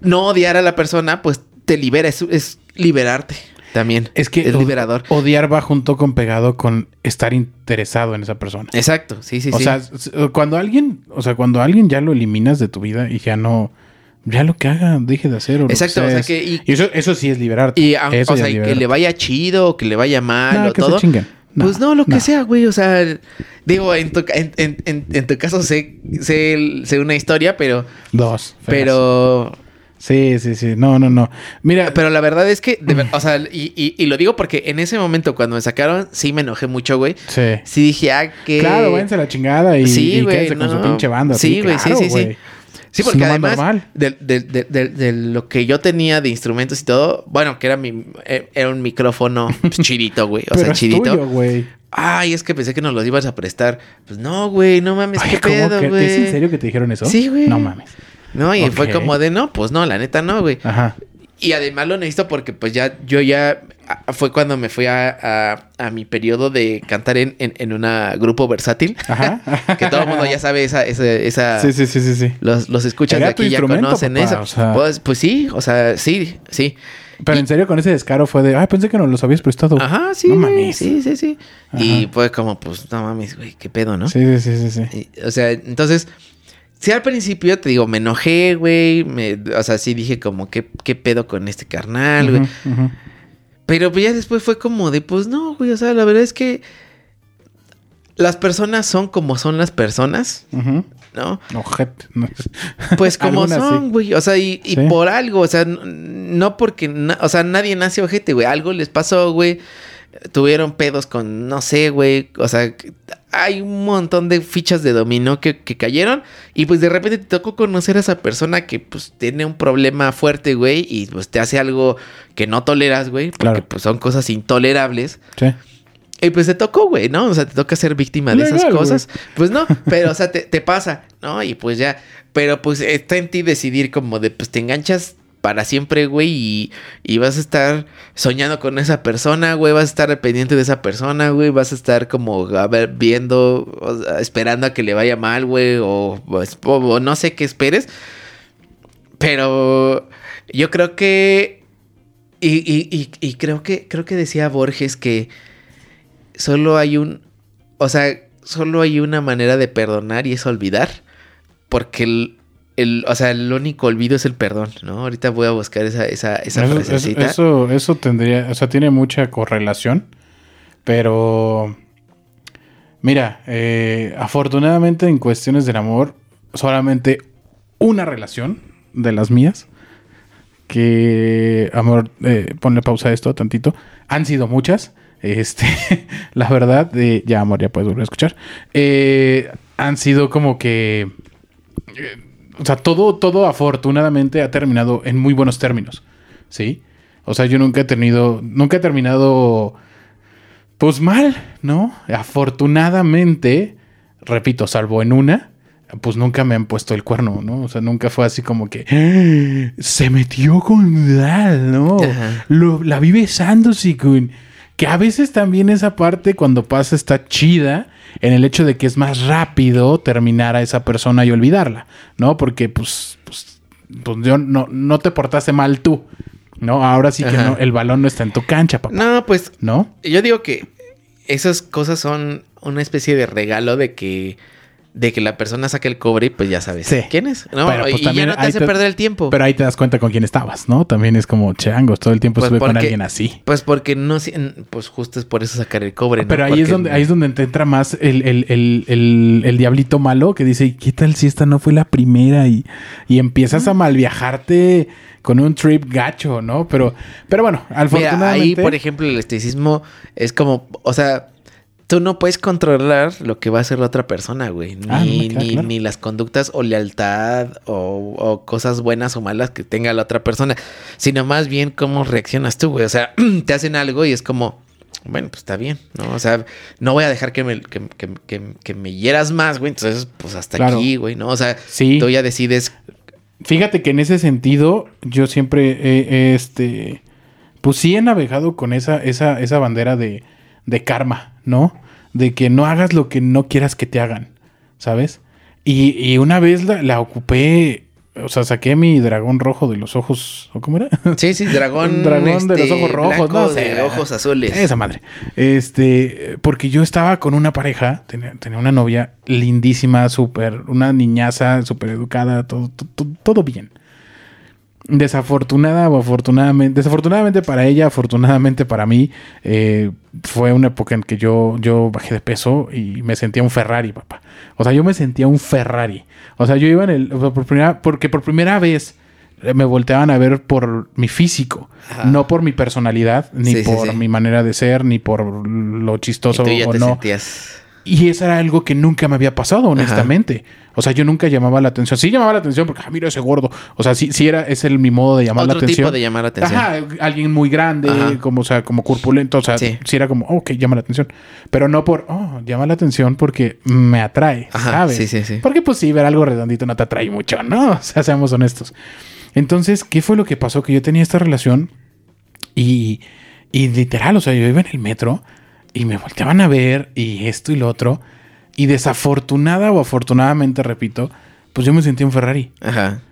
no odiar a la persona, pues te libera, es, es liberarte también. Es que es liberador. odiar va junto con pegado con estar interesado en esa persona. Exacto, sí, sí, o sí. sea, s- cuando alguien, o sea, cuando alguien ya lo eliminas de tu vida y ya no, ya lo que haga, deje de hacer. O Exacto, o sea que- y- y eso, eso sí es liberarte. y o sea, es y que le vaya chido o que le vaya mal o que se todo. No, pues no, lo que sea, güey. O sea, digo, en tu, en, en- tu caso sé, sé, sé una historia, pero. Dos. feas. Pero. Sí, sí, sí. No, no, no. Mira, Pero la verdad es que, de o sea, y, y- y lo digo porque en ese momento cuando me sacaron, sí me enojé mucho, güey. sí. Sí dije, ah, que. Claro, váyanse a la chingada y, Sí, y güey, quédense con su no. pinche banda. Sí, güey, sí, claro, sí, sí. güey. Sí, Es porque lo más además de, de- de- de- lo que yo tenía de instrumentos y todo, bueno, que era mi eh, era un micrófono chidito, güey, o Pero sea, es chidito. tuyo, güey. Ay, es que pensé que nos los ibas a prestar. Pues no, güey, no mames, Ay, qué ¿cómo pedo, que- güey. ¿Es en serio que te dijeron eso? Sí, güey. No mames. No, y fue como de, no, pues no, la neta no, güey. Ajá. Y además lo necesito porque pues ya, yo ya, fue cuando me fui a, a- a mi periodo de cantar en, en, en una grupo versátil. Ajá. que todo el mundo ya sabe esa, esa, esa Sí, sí, sí, sí, sí. los, los escuchas de aquí ya conocen papá, eso. o sea. Pues, pues sí, o sea, sí, sí. Pero en serio, con ese descaro fue de, ay, pensé que nos los habías prestado. Ajá, sí, No mames. sí, sí, sí. Ajá. Y fue como, pues, no mames, güey, qué pedo, ¿no? Sí, sí, sí, sí, sí. Y, o sea, entonces, sí, al principio te digo, me enojé, güey. me- o sea, sí dije como, ¿qué, qué pedo con este carnal, güey? Pero pues ya después fue como de, pues no, güey. O sea, la verdad es que las personas son como son las personas. ¿no? Ojete. No. Pues como son, sí. güey. O sea, y, y Sí. por algo, o sea, no porque, na- o sea, nadie nace ojete, güey. Algo les pasó, güey. Tuvieron pedos con, no sé, güey. O sea, hay un montón de fichas de dominó que, que cayeron. Y pues de repente te tocó conocer a esa persona que pues tiene un problema fuerte, güey. Y pues te hace algo que no toleras, güey. Porque Claro. pues son cosas intolerables. Sí. Y pues te tocó, güey, ¿no? O sea, te toca ser víctima de esas cosas. Pues no, pero o sea, te, te pasa, ¿no? Y pues ya, pero pues está en ti decidir como de, pues te enganchas para siempre, güey, y, vas a estar soñando con esa persona, güey, vas a estar pendiente de esa persona, güey, vas a estar como, a ver, viendo, esperando a que le vaya mal, güey, o, o- o no sé qué esperes. Pero yo creo que, y- y creo que, creo que decía Borges que solo hay un, o sea, solo hay una manera de perdonar y es olvidar, porque el, el- o sea, el único olvido es el perdón, ¿no? Ahorita voy a buscar esa, esa, esa Eso, frasecita. eso, eso, tendría, o sea, tiene mucha correlación, pero mira, eh, afortunadamente en cuestiones del amor, solamente una relación de las mías, que, amor, eh, ponle pausa a esto tantito, han sido muchas, este, la verdad, eh, ya amor, ya puedes volver a escuchar, eh, han sido como que o sea, todo, todo afortunadamente ha terminado en muy buenos términos. ¿Sí? O sea, yo nunca he tenido, nunca he terminado, pues mal, ¿no? Afortunadamente, repito, salvo en una, pues nunca me han puesto el cuerno, ¿no? O sea, nunca fue así como que "Ah, se metió con Dal, ¿no? Lo, la vi besándose con... Que a veces también esa parte cuando pasa está chida en el hecho de que es más rápido terminar a esa persona y olvidarla, ¿no? Porque pues, pues, pues yo no, no te portaste mal tú, ¿no? Ahora sí que no, el balón no está en tu cancha, papá, No, pues ¿no? yo digo que esas cosas son, una especie de regalo de que de que la persona saque el cobre y pues ya sabes Sí. quién es. No, Pero, pues, y ya no te hace te- perder el tiempo. Pero ahí te das cuenta con quién estabas, ¿no? También es como changos, todo el tiempo Pues estuve con porque- alguien así. Pues porque no, pues justo es por eso sacar el cobre. ¿no? Pero ahí es donde ahí es donde te entra más el, el, el, el, diablito malo que dice, ¿qué tal si esta no fue la primera? Y, y empiezas a malviajarte con un trip gacho, ¿no? Pero, pero bueno, Mira, afortunadamente... ahí, por ejemplo, el estoicismo es como, o sea, tú no puedes controlar lo que va a hacer la otra persona, güey. Ni, Ah, no, me queda ni, claro. ni las conductas o lealtad o, o cosas buenas o malas que tenga la otra persona, sino más bien cómo reaccionas tú, güey. O sea, te hacen algo y es como, bueno, pues está bien, ¿no? O sea, no voy a dejar que me, que, que- que- que me hieras más, güey. Entonces, pues hasta Claro. aquí, güey, ¿no? O sea, Sí. tú ya decides. Fíjate que en ese sentido, yo siempre he, he, este. Pues sí he navegado con esa, esa, esa bandera de, de karma, ¿no? De que no hagas lo que no quieras que te hagan, ¿sabes? Y, y una vez la, la ocupé, o sea, saqué mi dragón rojo de los ojos, ¿o cómo era? Sí, sí, dragón. Dragón de los este, ojos rojos, no sé. de ojos azules. Esa madre. Este, porque yo estaba con una pareja, tenía, tenía una novia lindísima, súper, una niñaza, súper educada, todo, todo, todo bien. Desafortunada o afortunadamente, desafortunadamente para ella, afortunadamente para mí, eh, fue una época en que yo, yo bajé de peso y me sentía un Ferrari, papá. O sea, yo me sentía un Ferrari. O sea, yo iba en el, por primera, porque por primera vez eh, me volteaban a ver por mi físico, Ajá. no por mi personalidad, ni Sí, por sí. mi manera de ser, ni por lo Y chistoso tú ya o te no. sentías. Y eso era algo que nunca me había pasado, honestamente. O sea, yo nunca llamaba la atención. Sí llamaba la atención porque, ah, mira ese gordo. O sea, sí, sí era, es el, mi modo de llamar la Otro atención. tipo de llamar la atención. Ajá, alguien muy grande, Ajá. como, o sea, como corpulento. O sea, Sí. sí, era como, ok, llama la atención. Pero no por, oh, llama la atención porque me atrae, Ajá, ¿sabes? sí, sí, sí. Porque, pues sí, ver algo redondito no te atrae mucho, ¿no? O sea, seamos honestos. Entonces, ¿qué fue lo que pasó? Que yo tenía esta relación y, y literal, o sea, yo iba en el metro y me volteaban a ver y esto y lo otro. Y desafortunada o afortunadamente, repito, pues yo me sentí un Ferrari. Ajá.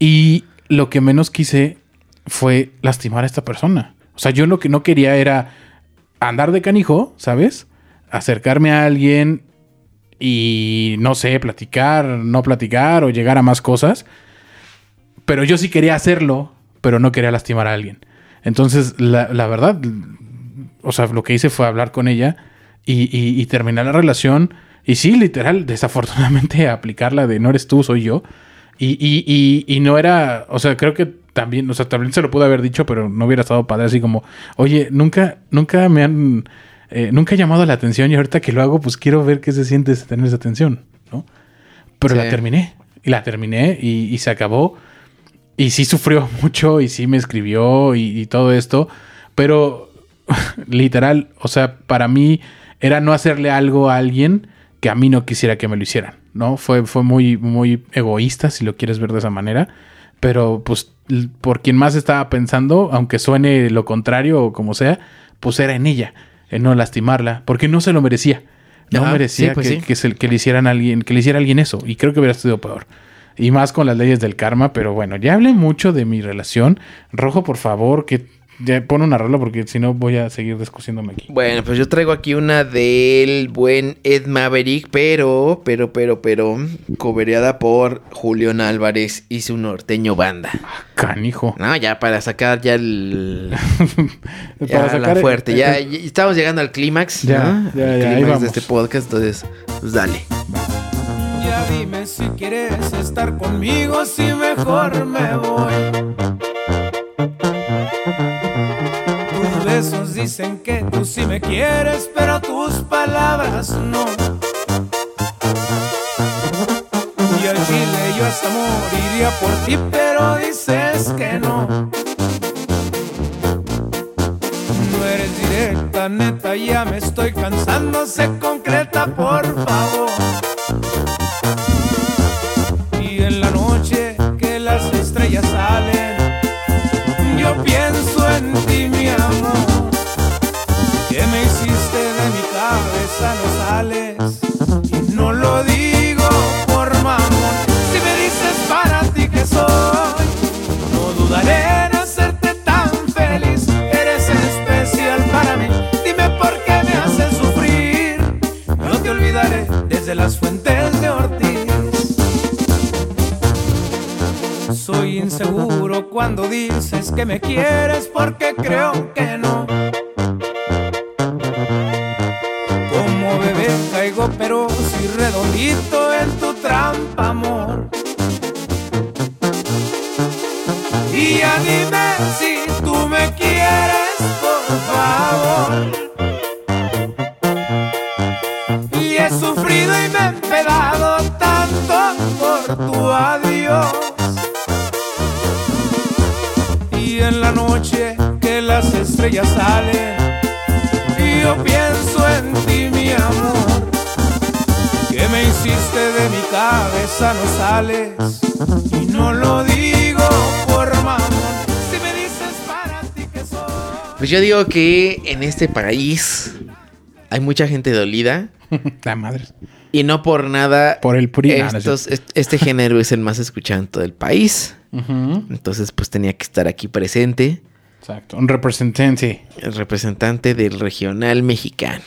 Y lo que menos quise fue lastimar a esta persona. O sea, yo lo que no quería era andar de canijo, ¿sabes? Acercarme a alguien y no sé, platicar, no platicar o llegar a más cosas. Pero yo sí quería hacerlo, pero no quería lastimar a alguien. Entonces, la, la verdad, o sea, lo que hice fue hablar con ella y, y- y terminar la relación. Y sí, literal, desafortunadamente aplicarla de no eres tú, soy yo. Y, y, y, y no era, o sea, creo que también, o sea, también se lo pude haber dicho, pero no hubiera estado padre así como, oye, nunca, nunca me han, eh, nunca he llamado la atención y ahorita que lo hago, pues quiero ver qué se siente tener esa atención, ¿no? Pero Sí. la terminé, y la terminé y, y se acabó. Y sí sufrió mucho y sí me escribió y, y todo esto, pero literal, o sea, para mí era no hacerle algo a alguien que a mí no quisiera que me lo hicieran, ¿no? Fue, fue muy, muy egoísta, si lo quieres ver de esa manera, pero pues por quien más estaba pensando, aunque suene lo contrario o como sea, pues era en ella, en no lastimarla, porque no se lo merecía. No Ajá, merecía sí, pues que, sí. que se- que le hicieran alguien, que le hiciera alguien eso. Y creo que hubiera sido peor. Y más con las leyes del karma, pero bueno, ya hablé mucho de mi relación. Rojo, por favor, que ya pon una rola porque si no voy a seguir discutiéndome aquí. Bueno, pues yo traigo aquí una del buen Ed Maverick, pero, pero, pero, pero, cobereada por Julián Álvarez y su norteño banda. Canijo. No, ya para sacar ya el... Para Ya sacar- la fuerte, ya, ya estamos llegando al clímax. Ya, ¿no? ya, El ya, ahí clímax vamos. de este podcast, entonces, pues dale. Ya dime si quieres estar conmigo, si mejor me voy. Dicen que tú sí me quieres, pero tus palabras no. Y al chile yo hasta moriría por ti, pero dices que no. No eres directa, neta, ya me estoy cansando, sé concreta, por favor. Cuando dices que me quieres porque creo que no. Como bebé caigo pero si redondito en tu trampa, amor. Y ya dime si tú me quieres, por favor. Y he sufrido y me he empedado tanto por tu adiós. Las estrellas salen, y yo pienso en ti, mi amor. Que me hiciste de mi cabeza, no sales. Y no lo digo por mamón. Si me dices para ti que soy. Pues yo digo que en este país hay mucha gente dolida La madre. y no por nada Por el PRI. no, no es estos- est- este género es el más escuchado en todo el país. Ujú. Entonces pues tenía que estar aquí presente Exacto. Un representante. el representante del regional mexicano.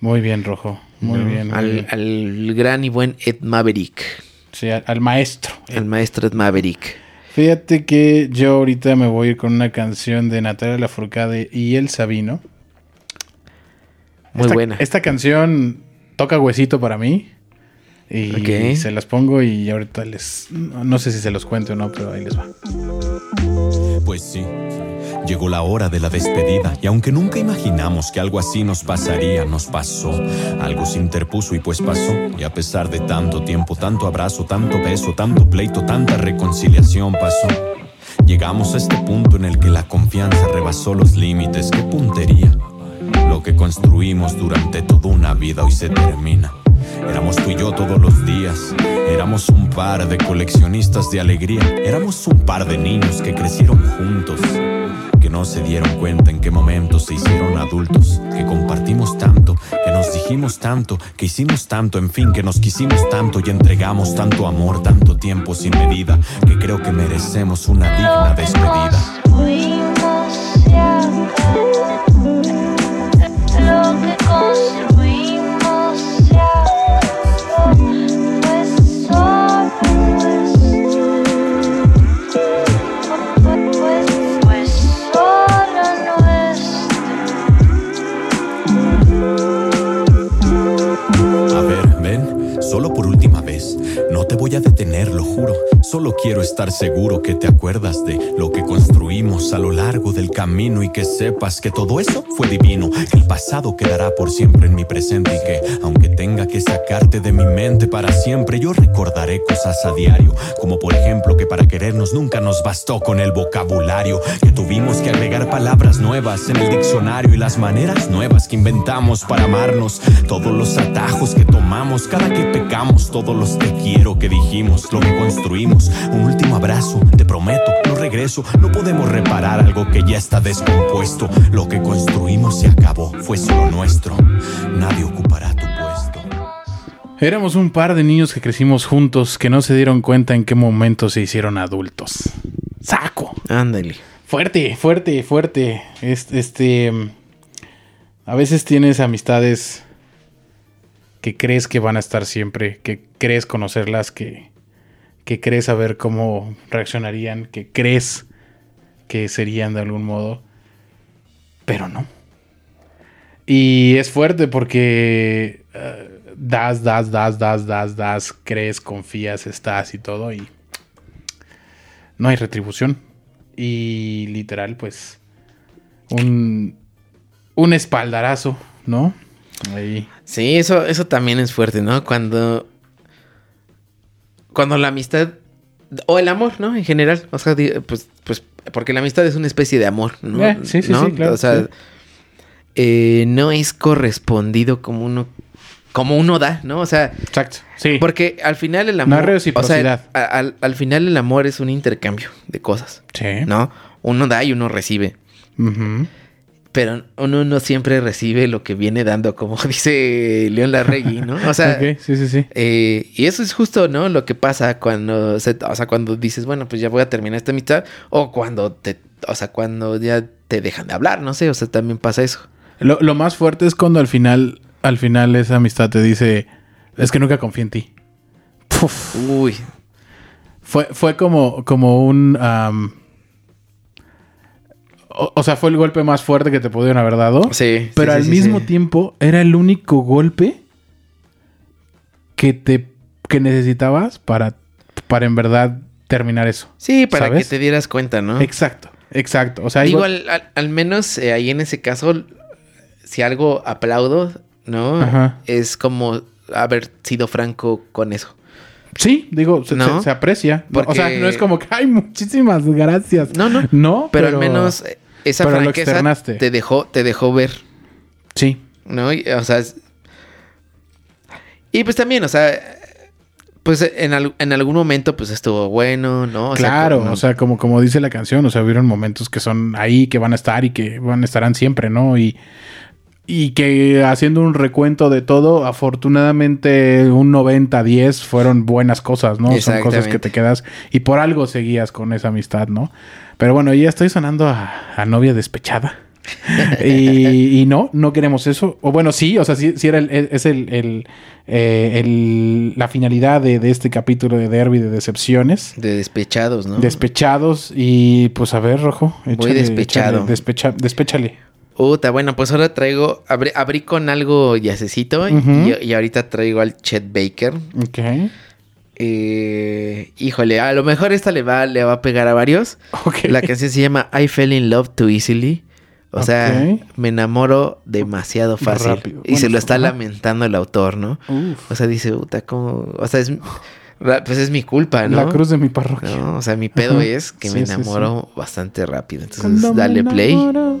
Muy bien, Rojo. Muy ¿no? bien. muy al, bien. al gran y buen Ed Maverick. Sí, al, al maestro. El maestro Ed Maverick. Fíjate que yo ahorita me voy a ir con una canción de Natalia Lafourcade y El Sabino. Muy esta, buena. Esta canción toca huesito para mí. Y Ok. se las pongo y ahorita les... No, no sé si se los cuento o no, pero ahí les va. Pues sí, llegó la hora de la despedida y aunque nunca imaginamos que algo así nos pasaría, nos pasó. Algo se interpuso y pues pasó. Y a pesar de tanto tiempo, tanto abrazo, tanto beso, tanto pleito, tanta reconciliación pasó. Llegamos a este punto en el que la confianza rebasó los límites. ¡Qué puntería! Lo que construimos durante toda una vida hoy se termina. Éramos tú y yo todos los días. Éramos un par de coleccionistas de alegría. Éramos un par de niños que crecieron juntos. Que no se dieron cuenta en qué momento se hicieron adultos. Que compartimos tanto, que nos dijimos tanto, que hicimos tanto, en fin, que nos quisimos tanto y entregamos tanto amor, tanto tiempo sin medida. Que creo que merecemos una digna despedida. Construimos voy a detener, lo juro. Solo quiero estar seguro que te acuerdas de lo que construimos a lo largo del camino y que sepas que todo eso fue divino. El pasado quedará por siempre en mi presente y que, aunque tenga que sacarte de mi mente para siempre, yo recordaré cosas a diario. Como por ejemplo que para querernos nunca nos bastó con el vocabulario. Que tuvimos que agregar palabras nuevas en el diccionario y las maneras nuevas que inventamos para amarnos. Todos los atajos que tomamos, cada que pecamos, todos los te quiero que dijimos, lo que construimos. Un último abrazo, te prometo, no regreso. No podemos reparar algo que ya está descompuesto. Lo que construimos se acabó, fue solo nuestro. Nadie ocupará tu puesto. Éramos un par de niños que crecimos juntos que no se dieron cuenta en qué momento se hicieron adultos. ¡Saco! Ándale. Fuerte, fuerte, fuerte. Es- Este, a veces tienes amistades que crees que van a estar siempre, que crees conocerlas, que, que crees saber cómo reaccionarían, que crees que serían de algún modo, pero no. Y es fuerte porque eh, das, das, das, das, das, das, crees, confías, estás y todo y no hay retribución. Y literal, pues, un, un espaldarazo, ¿no? Ahí. Sí, eso, eso también es fuerte, ¿no? Cuando. Cuando la amistad. O el amor, ¿no? En general. O sea, pues, pues. Porque la amistad es una especie de amor, ¿no? Eh, sí, sí, ¿No? sí, claro, O sea. sí. eh, no es correspondido como uno. Como uno da, ¿no? O sea. Exacto. Sí. Porque al final el No amor. hay reciprocidad. O sea, a- al, al final el amor es un intercambio de cosas. Sí. ¿No? Uno da y uno recibe. Ujú. Pero uno no siempre recibe lo que viene dando, como dice León Larregui, ¿no? O sea, sí, sí, sí. eh, y eso es justo, ¿no? Lo que pasa cuando, se, o sea, cuando dices, bueno, pues ya voy a terminar esta amistad, o cuando te, o sea, cuando ya te dejan de hablar, no sé, o sea, también pasa eso. Lo, lo más fuerte es cuando al final, al final esa amistad te dice, es que nunca confié en ti. Puf, Uy, Fue, fue como, como un... o, o sea, fue el golpe más fuerte que te pudieron haber dado. Sí. Pero sí, al sí, mismo sí. tiempo era el único golpe que te que necesitabas para, para en verdad terminar eso. Sí, para ¿sabes? que te dieras cuenta, ¿no? Exacto, exacto. O sea, Digo, al, al- al menos eh, ahí en ese caso, si algo aplaudo, ¿no? Ajá. Es como haber sido franco con eso. sí, digo, se, ¿No? se- se aprecia. No, O sea, Porque- no es como que, ay, muchísimas gracias. No, no. No, Pero, al menos eh, esa pero lo franqueza te dejó, te dejó ver, Sí, ¿no? Y, o sea, es- y pues también, o sea, pues en, al- en algún momento pues estuvo bueno, ¿no? O sea, claro, como- o sea, como, como dice la canción, o sea, hubieron momentos que son ahí, que van a estar y que van estarán siempre, ¿no? Y, y que haciendo un recuento de todo, afortunadamente un 90-10 fueron buenas cosas, ¿no? Son cosas que te quedas y por algo seguías con esa amistad, ¿no? Pero bueno, ya estoy sonando a, a novia despechada. y, y no, no queremos eso. O bueno, sí, o sea, sí, sí era el, es el, el, eh, el- la finalidad de, de este capítulo de Derby de decepciones. de despechados, ¿no? Despechados y pues a ver, Rojo. Voy despechado. échale, despecha- despéchale. Puta, bueno, pues ahora traigo, abrí, abrí con algo yacecito Ujú. y, y ahorita traigo al Chet Baker. Ok. Eh, híjole, a lo mejor esta le va, le va a pegar a varios. Ok. La canción se llama I Fell in Love Too Easily. O sea, Ok. me enamoro demasiado fácil. Rápido. Y se lo está lamentando el autor, ¿no? Uf. O sea, dice, puta, ¿cómo? O sea, es, pues es mi culpa, ¿no? La cruz de mi parroquia. ¿No? O sea, mi pedo Ajá. es que Sí, me sí, enamoro bastante rápido. Entonces, Cuando dale play. enamoro.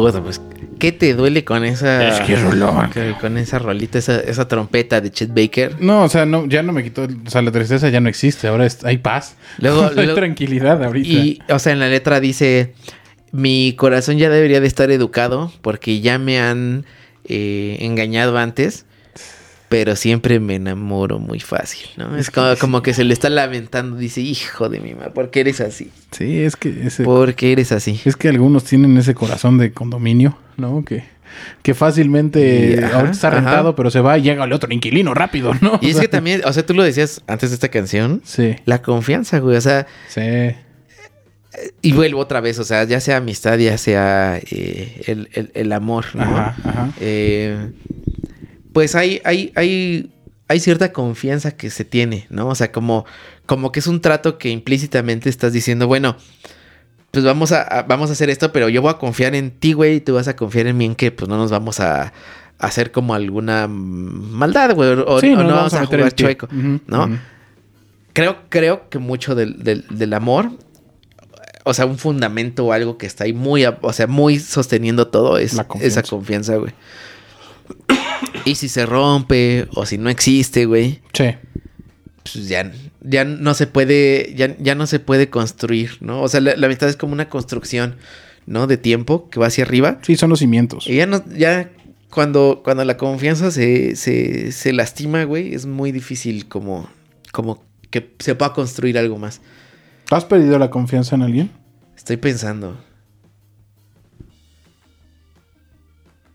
Puta, pues, ¿qué te duele con esa. Es que rolón. Con esa rolita, esa, esa trompeta de Chet Baker? No, o sea, no, ya no me quitó. O sea, la tristeza ya no existe. Ahora es- hay paz. Luego- hay luego- tranquilidad ahorita. Y, o sea, en la letra dice: Mi corazón ya debería de estar educado porque ya me han eh, engañado antes. Pero siempre me enamoro muy fácil, ¿no? Es como, como que se le está lamentando. Dice, hijo de mi madre, ¿por qué eres así? Sí, es que ese, ¿Por qué eres así? es que algunos tienen ese corazón de condominio, ¿no? Que, que fácilmente ajá, ahorita está ajá. rentado, pero se va y llega el otro inquilino rápido, ¿no? Y es que también, o sea, tú lo decías antes de esta canción, Sí, la confianza, güey. O sea, sí. y vuelvo otra vez, o sea, ya sea amistad, ya sea eh, el, el- el amor, ¿no? Ajá, ajá. Eh, pues hay, hay, hay, hay cierta confianza que se tiene, ¿no? O sea, como, como que es un trato que implícitamente estás diciendo, bueno, pues vamos a, a- vamos a hacer esto, pero yo voy a confiar en ti, güey, y tú vas a confiar en mí en que pues no nos vamos a, a hacer como alguna maldad, güey, o, o Sí, no nos vamos a, jugar chueco, ¿no? Creo, creo que mucho del, del- del amor, o sea, un fundamento o algo que está ahí muy, o sea, muy sosteniendo todo es esa confianza, güey. Y si se rompe o si no existe, güey, Sí. pues ya, ya no se puede, ya, ya no se puede construir, ¿no? O sea, la, la amistad es como una construcción, ¿no? De tiempo que va hacia arriba. Sí, son los cimientos. Y ya no, ya cuando, cuando la confianza se, se, se lastima, güey, es muy difícil como, como que se pueda construir algo más. ¿Has perdido la confianza en alguien? Estoy pensando.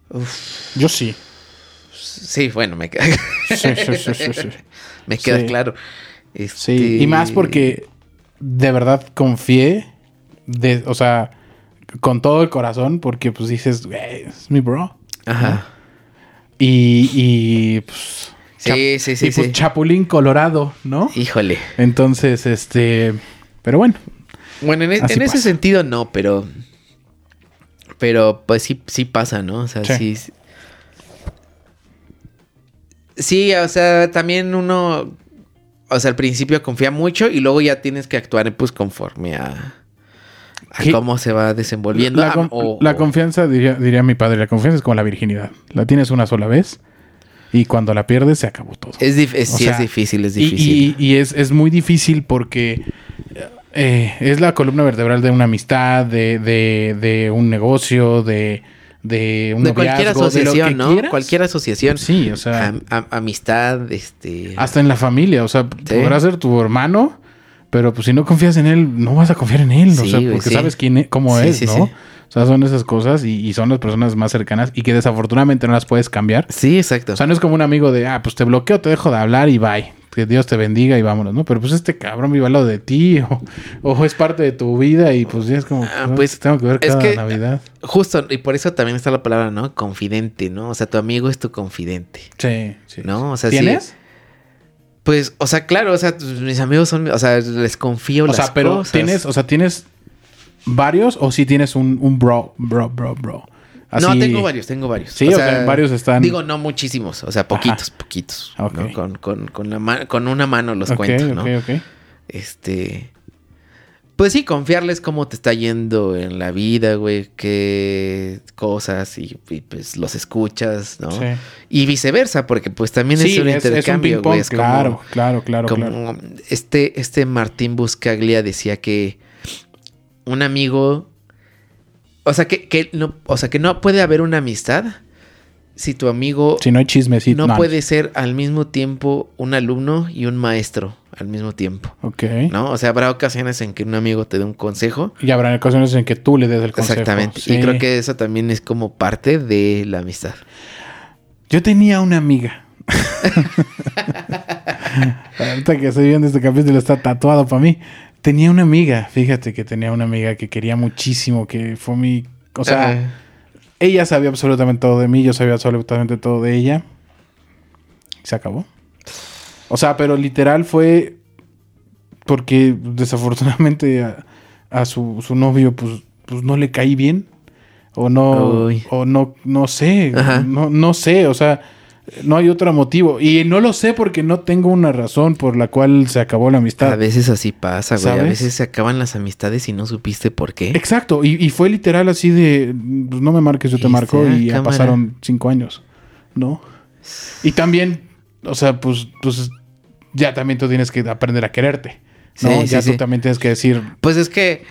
Uf, Yo sí. Sí, bueno, me queda, Sí, sí, sí, sí, sí. me queda claro. Sí, Este, y más porque de verdad confié, de, o sea, con todo el corazón, porque pues dices, "Güey, es mi bro. Ajá. Y, y pues... Sí, sí, sí, y, pues, sí. Chapulín Colorado, ¿no? Híjole. Entonces, este... Pero bueno, Bueno, en, e- en ese sentido no, pero. Pero pues sí, sí pasa, ¿no? O sea, Sí. sí. Sí, o sea, también uno. O sea, al principio confía mucho y luego ya tienes que actuar pues conforme a. Cómo se va desenvolviendo. la, con- o- la confianza, diría, diría mi padre, la confianza es como la virginidad. La tienes una sola vez y cuando la pierdes se acabó todo. Es, es- sí, sea, es difícil, es Y- difícil. Y, y es, es muy difícil porque eh, es la columna vertebral de una amistad, de, de, de un negocio, de, de un de cualquier asociación, ¿no? quieras. Cualquier asociación. Sí, o sea, Am- am- amistad, este. hasta en la familia. O sea, Sí. podrá ser tu hermano, pero pues si no confías en él, no vas a confiar en él. o Sí, sea, güey, porque sí. sabes quién es, cómo es, ¿no? O sea, son esas cosas y, y son las personas más cercanas y que desafortunadamente no las puedes cambiar. Sí, exacto. O sea, no es como un amigo de, ah, pues te bloqueo, te dejo de hablar y bye. Que Dios te bendiga y vámonos, ¿no? Pero pues este cabrón vive al lado de ti o, o es parte de tu vida y pues ya es como, Ah, ¿no? pues, tengo que ver es cada que- Navidad. Justo, y por eso también está la palabra, ¿no? Confidente, ¿no? O sea, tu amigo es tu confidente. Sí, sí. ¿No? O sea, sí- ¿Tienes? Pues, o sea, claro, o sea, mis amigos son, o sea, les confío O las sea, pero cosas. tienes, o sea, ¿tienes varios o si tienes un, un bro, bro, bro, bro? No, tengo varios, tengo varios. Sí, o sea, varios están- Digo, no muchísimos, o sea, poquitos, poquitos. Con, con, con, la ma- con una mano los Ok, cuento, ¿no? ok, ok. Este. Pues sí, confiarles cómo te está yendo en la vida, güey, qué cosas y, y, pues los escuchas, ¿no? Sí. Y viceversa, porque pues también Sí, es un es- intercambio, güey. es como- claro, claro, claro, como claro. Este, este Martín Buscaglia decía que un amigo. O sea, que, que no, o sea, que no puede haber una amistad si tu amigo Si no hay chismecito. no puede ser al mismo tiempo un alumno y un maestro al mismo tiempo. Ok. ¿No? O sea, habrá ocasiones en que un amigo te dé un consejo. Y habrá ocasiones en que tú le des el consejo. Exactamente. Sí. Y creo que eso también es como parte de la amistad. Yo tenía una amiga. Ahorita que estoy viendo este capítulo está tatuado para mí. Tenía una amiga, fíjate que tenía una amiga que quería muchísimo, que fue mi... O sea, ella sabía absolutamente todo de mí, yo sabía absolutamente todo de ella. Y se acabó. O sea, pero literal fue porque desafortunadamente a, a su, su novio pues, pues no le caí bien. O no, Uy. o no, no sé, Ajá. no, no sé, o sea, no hay otro motivo. Y no lo sé porque no tengo una razón por la cual se acabó la amistad. A veces así pasa, güey. A veces se acaban las amistades y no supiste por qué. Exacto, y, y fue literal así de, pues no me marques, yo te marco ah, y ya cámara. pasaron cinco años, ¿no? Y también, o sea, pues, pues ya también tú tienes que aprender a quererte, ¿no? Sí, sí, ya tú también tienes que decir, Pues es que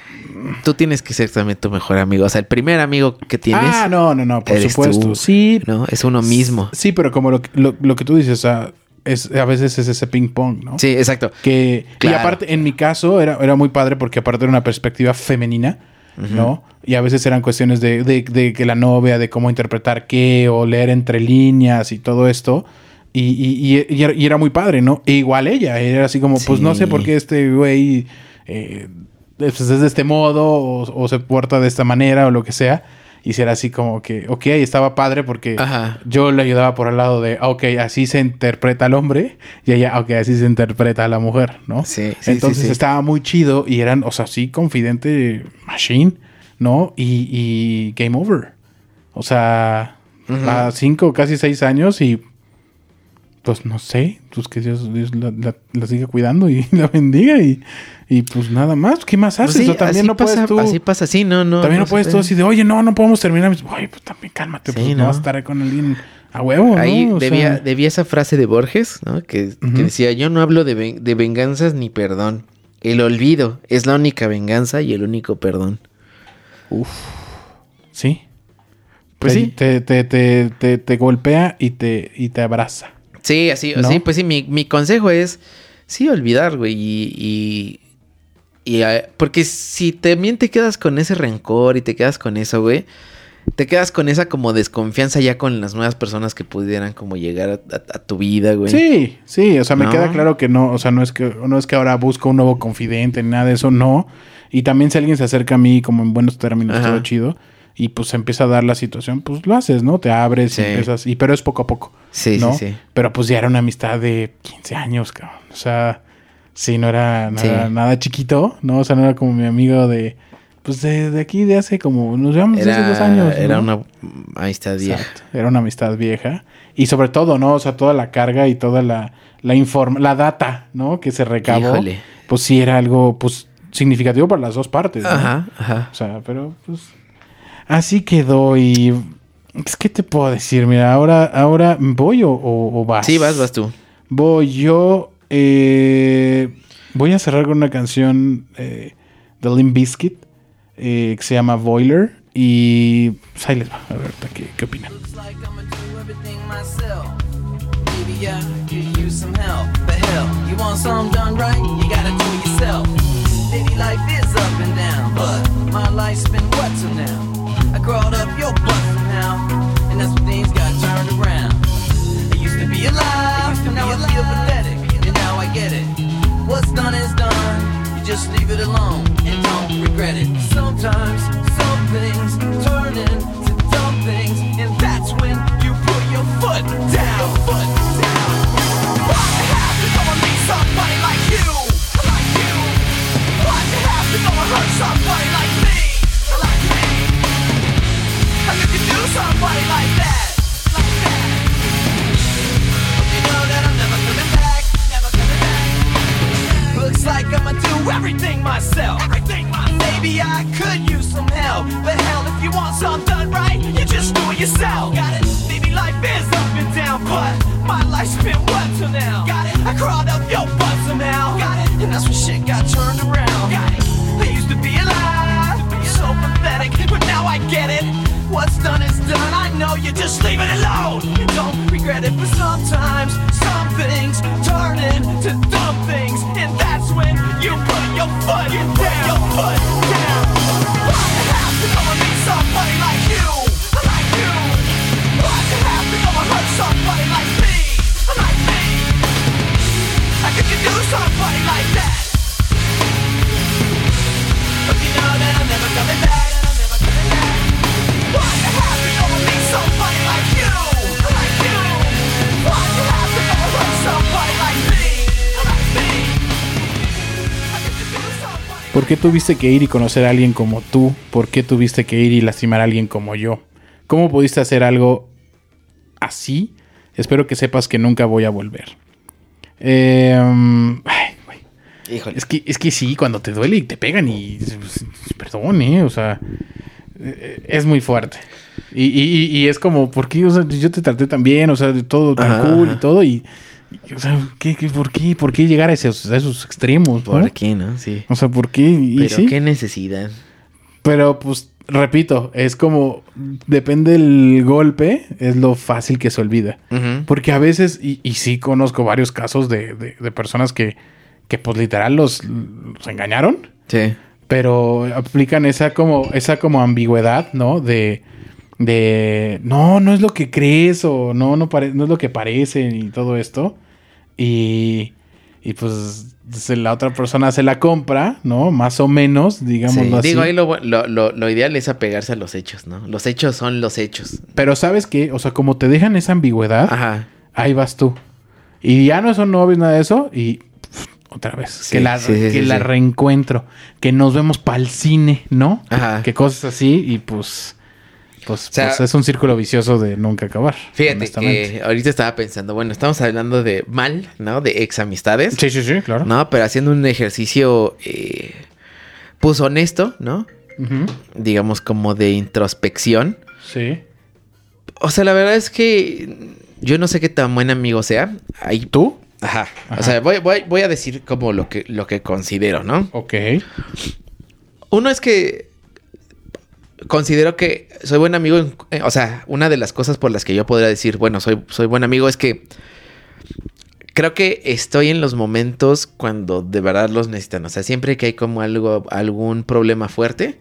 tú tienes que ser también tu mejor amigo. O sea, el primer amigo que tienes. ah, no, no, no, por supuesto, tú, sí, ¿no? Es uno mismo. sí, pero como lo, que- lo, lo que tú dices, o sea, es, a veces es ese ping pong, ¿no? Sí, exacto. Que, Claro. Y aparte, en mi caso, era, era muy padre porque aparte era una perspectiva femenina, ¿no? Y a veces eran cuestiones de, de- de que la novia, de cómo interpretar qué, o leer entre líneas y todo esto. Y, y- y- y era, muy padre, ¿no? E igual ella, era así como, pues no sé por qué este güey eh, pues, es de este modo, o, o se porta de esta manera, o lo que sea. Y si era así como que, ok, estaba padre porque Ajá. yo le ayudaba por el lado de, ah, ok, así se interpreta al hombre, y ella, ok, así se interpreta a la mujer, ¿no? Sí, sí, Entonces sí, estaba muy chido y eran, o sea, sí, confidente machine, ¿no? Y, y game over. O sea, a cinco, casi seis años y pues no sé, pues que Dios, Dios la, la- la siga cuidando y la bendiga y, y pues nada más, ¿qué más Pues haces? sí, o también así no puedes pasa, tú... Así pasa, sí, no, no. También no, puedes tú así de, oye, no, no podemos terminar. Oye, pues también cálmate, Sí, pues no ¿no? vas a estar con alguien A huevo, Ahí debía, sea, debía esa frase de Borges, ¿no? Que, decía, yo no hablo de, ven- de venganzas ni perdón. El olvido es la única venganza y el único perdón. sí. Pues te, sí. Te, te, te, te, te golpea y te, y te abraza. Sí, así, ¿No? sí, pues sí, mi, mi consejo es, sí, olvidar, güey, y... y, y, eh, porque si también te quedas con ese rencor y te quedas con eso, güey, te quedas con esa como desconfianza ya con las nuevas personas que pudieran como llegar a, a- a tu vida, güey. Sí, sí, o sea, me No. queda claro que no, o sea, no es que, no es que ahora busco un nuevo confidente ni nada de eso, no. Y también si alguien se acerca a mí como en buenos términos, Ajá. todo chido, y pues se empieza a dar la situación, pues lo haces, ¿no? Te abres Sí. y empiezas, y pero es poco a poco. Sí, ¿no? sí, sí. Pero pues ya era una amistad de 15 años, cabrón. O sea, sí, no era nada, Sí. nada chiquito, ¿no? O sea, no era como mi amigo de, pues de, de aquí, de hace como, nos llevamos desde hace dos años. era ¿no? una amistad vieja. Exacto. Era una amistad vieja. Y sobre todo, ¿no? O sea, toda la carga y toda la, la informa, la data, ¿no? Que se recabó. Híjole. Pues sí era algo, pues, significativo para las dos partes. ¿no? Ajá, ajá. O sea, pero pues. Así quedó y. Es que te puedo decir, mira, ahora, ahora voy o, o- o vas. Sí, vas, vas tú. Voy yo. eh, voy a cerrar con una canción eh, de Limp Bizkit eh, que se llama Boiler. Y pues ahí les va. A ver, qué, qué opinan. Like tuviste que ir y conocer a alguien como tú? ¿Por qué tuviste que ir y lastimar a alguien como yo? ¿Cómo pudiste hacer algo así? Espero que sepas que nunca voy a volver. Eh, ay. Híjole. Es que, es que sí, cuando te duele y te pegan y... pues, Perdón, ¿eh? O sea, eh, es muy fuerte. Y, y- y- es como, ¿por qué? O sea, yo te traté tan bien, o sea, de todo tan Ajá, cool ajá. y todo. Y, o sea, ¿qué, qué, por, qué, ¿por qué llegar a esos, a esos extremos? no? ¿Por qué, no? Sí. O sea, ¿por qué? Y Pero sí, qué necesidad. pero pues repito, es como depende del golpe, es lo fácil que se olvida. Porque a veces, y, y sí conozco varios casos de, de- de personas que, que pues literal los, los engañaron, Sí. pero aplican esa como, esa como ambigüedad, ¿no? De, de no, no es lo que crees o no, no, pare- no es lo que parece y todo esto. Y, y pues la otra persona se la compra, ¿no? Más o menos, Sí. digámoslo así. Digo, ahí lo, lo, lo- lo ideal es apegarse a los hechos, ¿no? Los hechos son los hechos. Pero sabes qué, o sea, como te dejan esa ambigüedad, Ajá. ahí vas tú. Y ya no son novios, nada de eso, y pff, otra vez, Sí, que la, sí, sí, que sí, la sí. reencuentro, que nos vemos para el cine, ¿no? Ajá. Que cosas así, y pues, pues, sea, pues es un círculo vicioso de nunca acabar. Fíjate que ahorita estaba pensando, bueno, estamos hablando de mal, ¿no? De ex amistades. Sí, sí, sí, claro. No, pero haciendo un ejercicio, eh, pues honesto, ¿no? Digamos como de introspección. Sí. O sea, la verdad es que yo no sé qué tan buen amigo sea. Ahí, ¿Tú? Ajá. O sea, voy, voy, voy a decir como lo que, lo que considero, ¿no? Ok. Uno es que considero que soy buen amigo. en- eh, o sea, una de las cosas por las que yo podría decir, bueno, soy, soy buen amigo es que creo que estoy en los momentos cuando de verdad los necesitan. O sea, siempre que hay como algo, algún problema fuerte.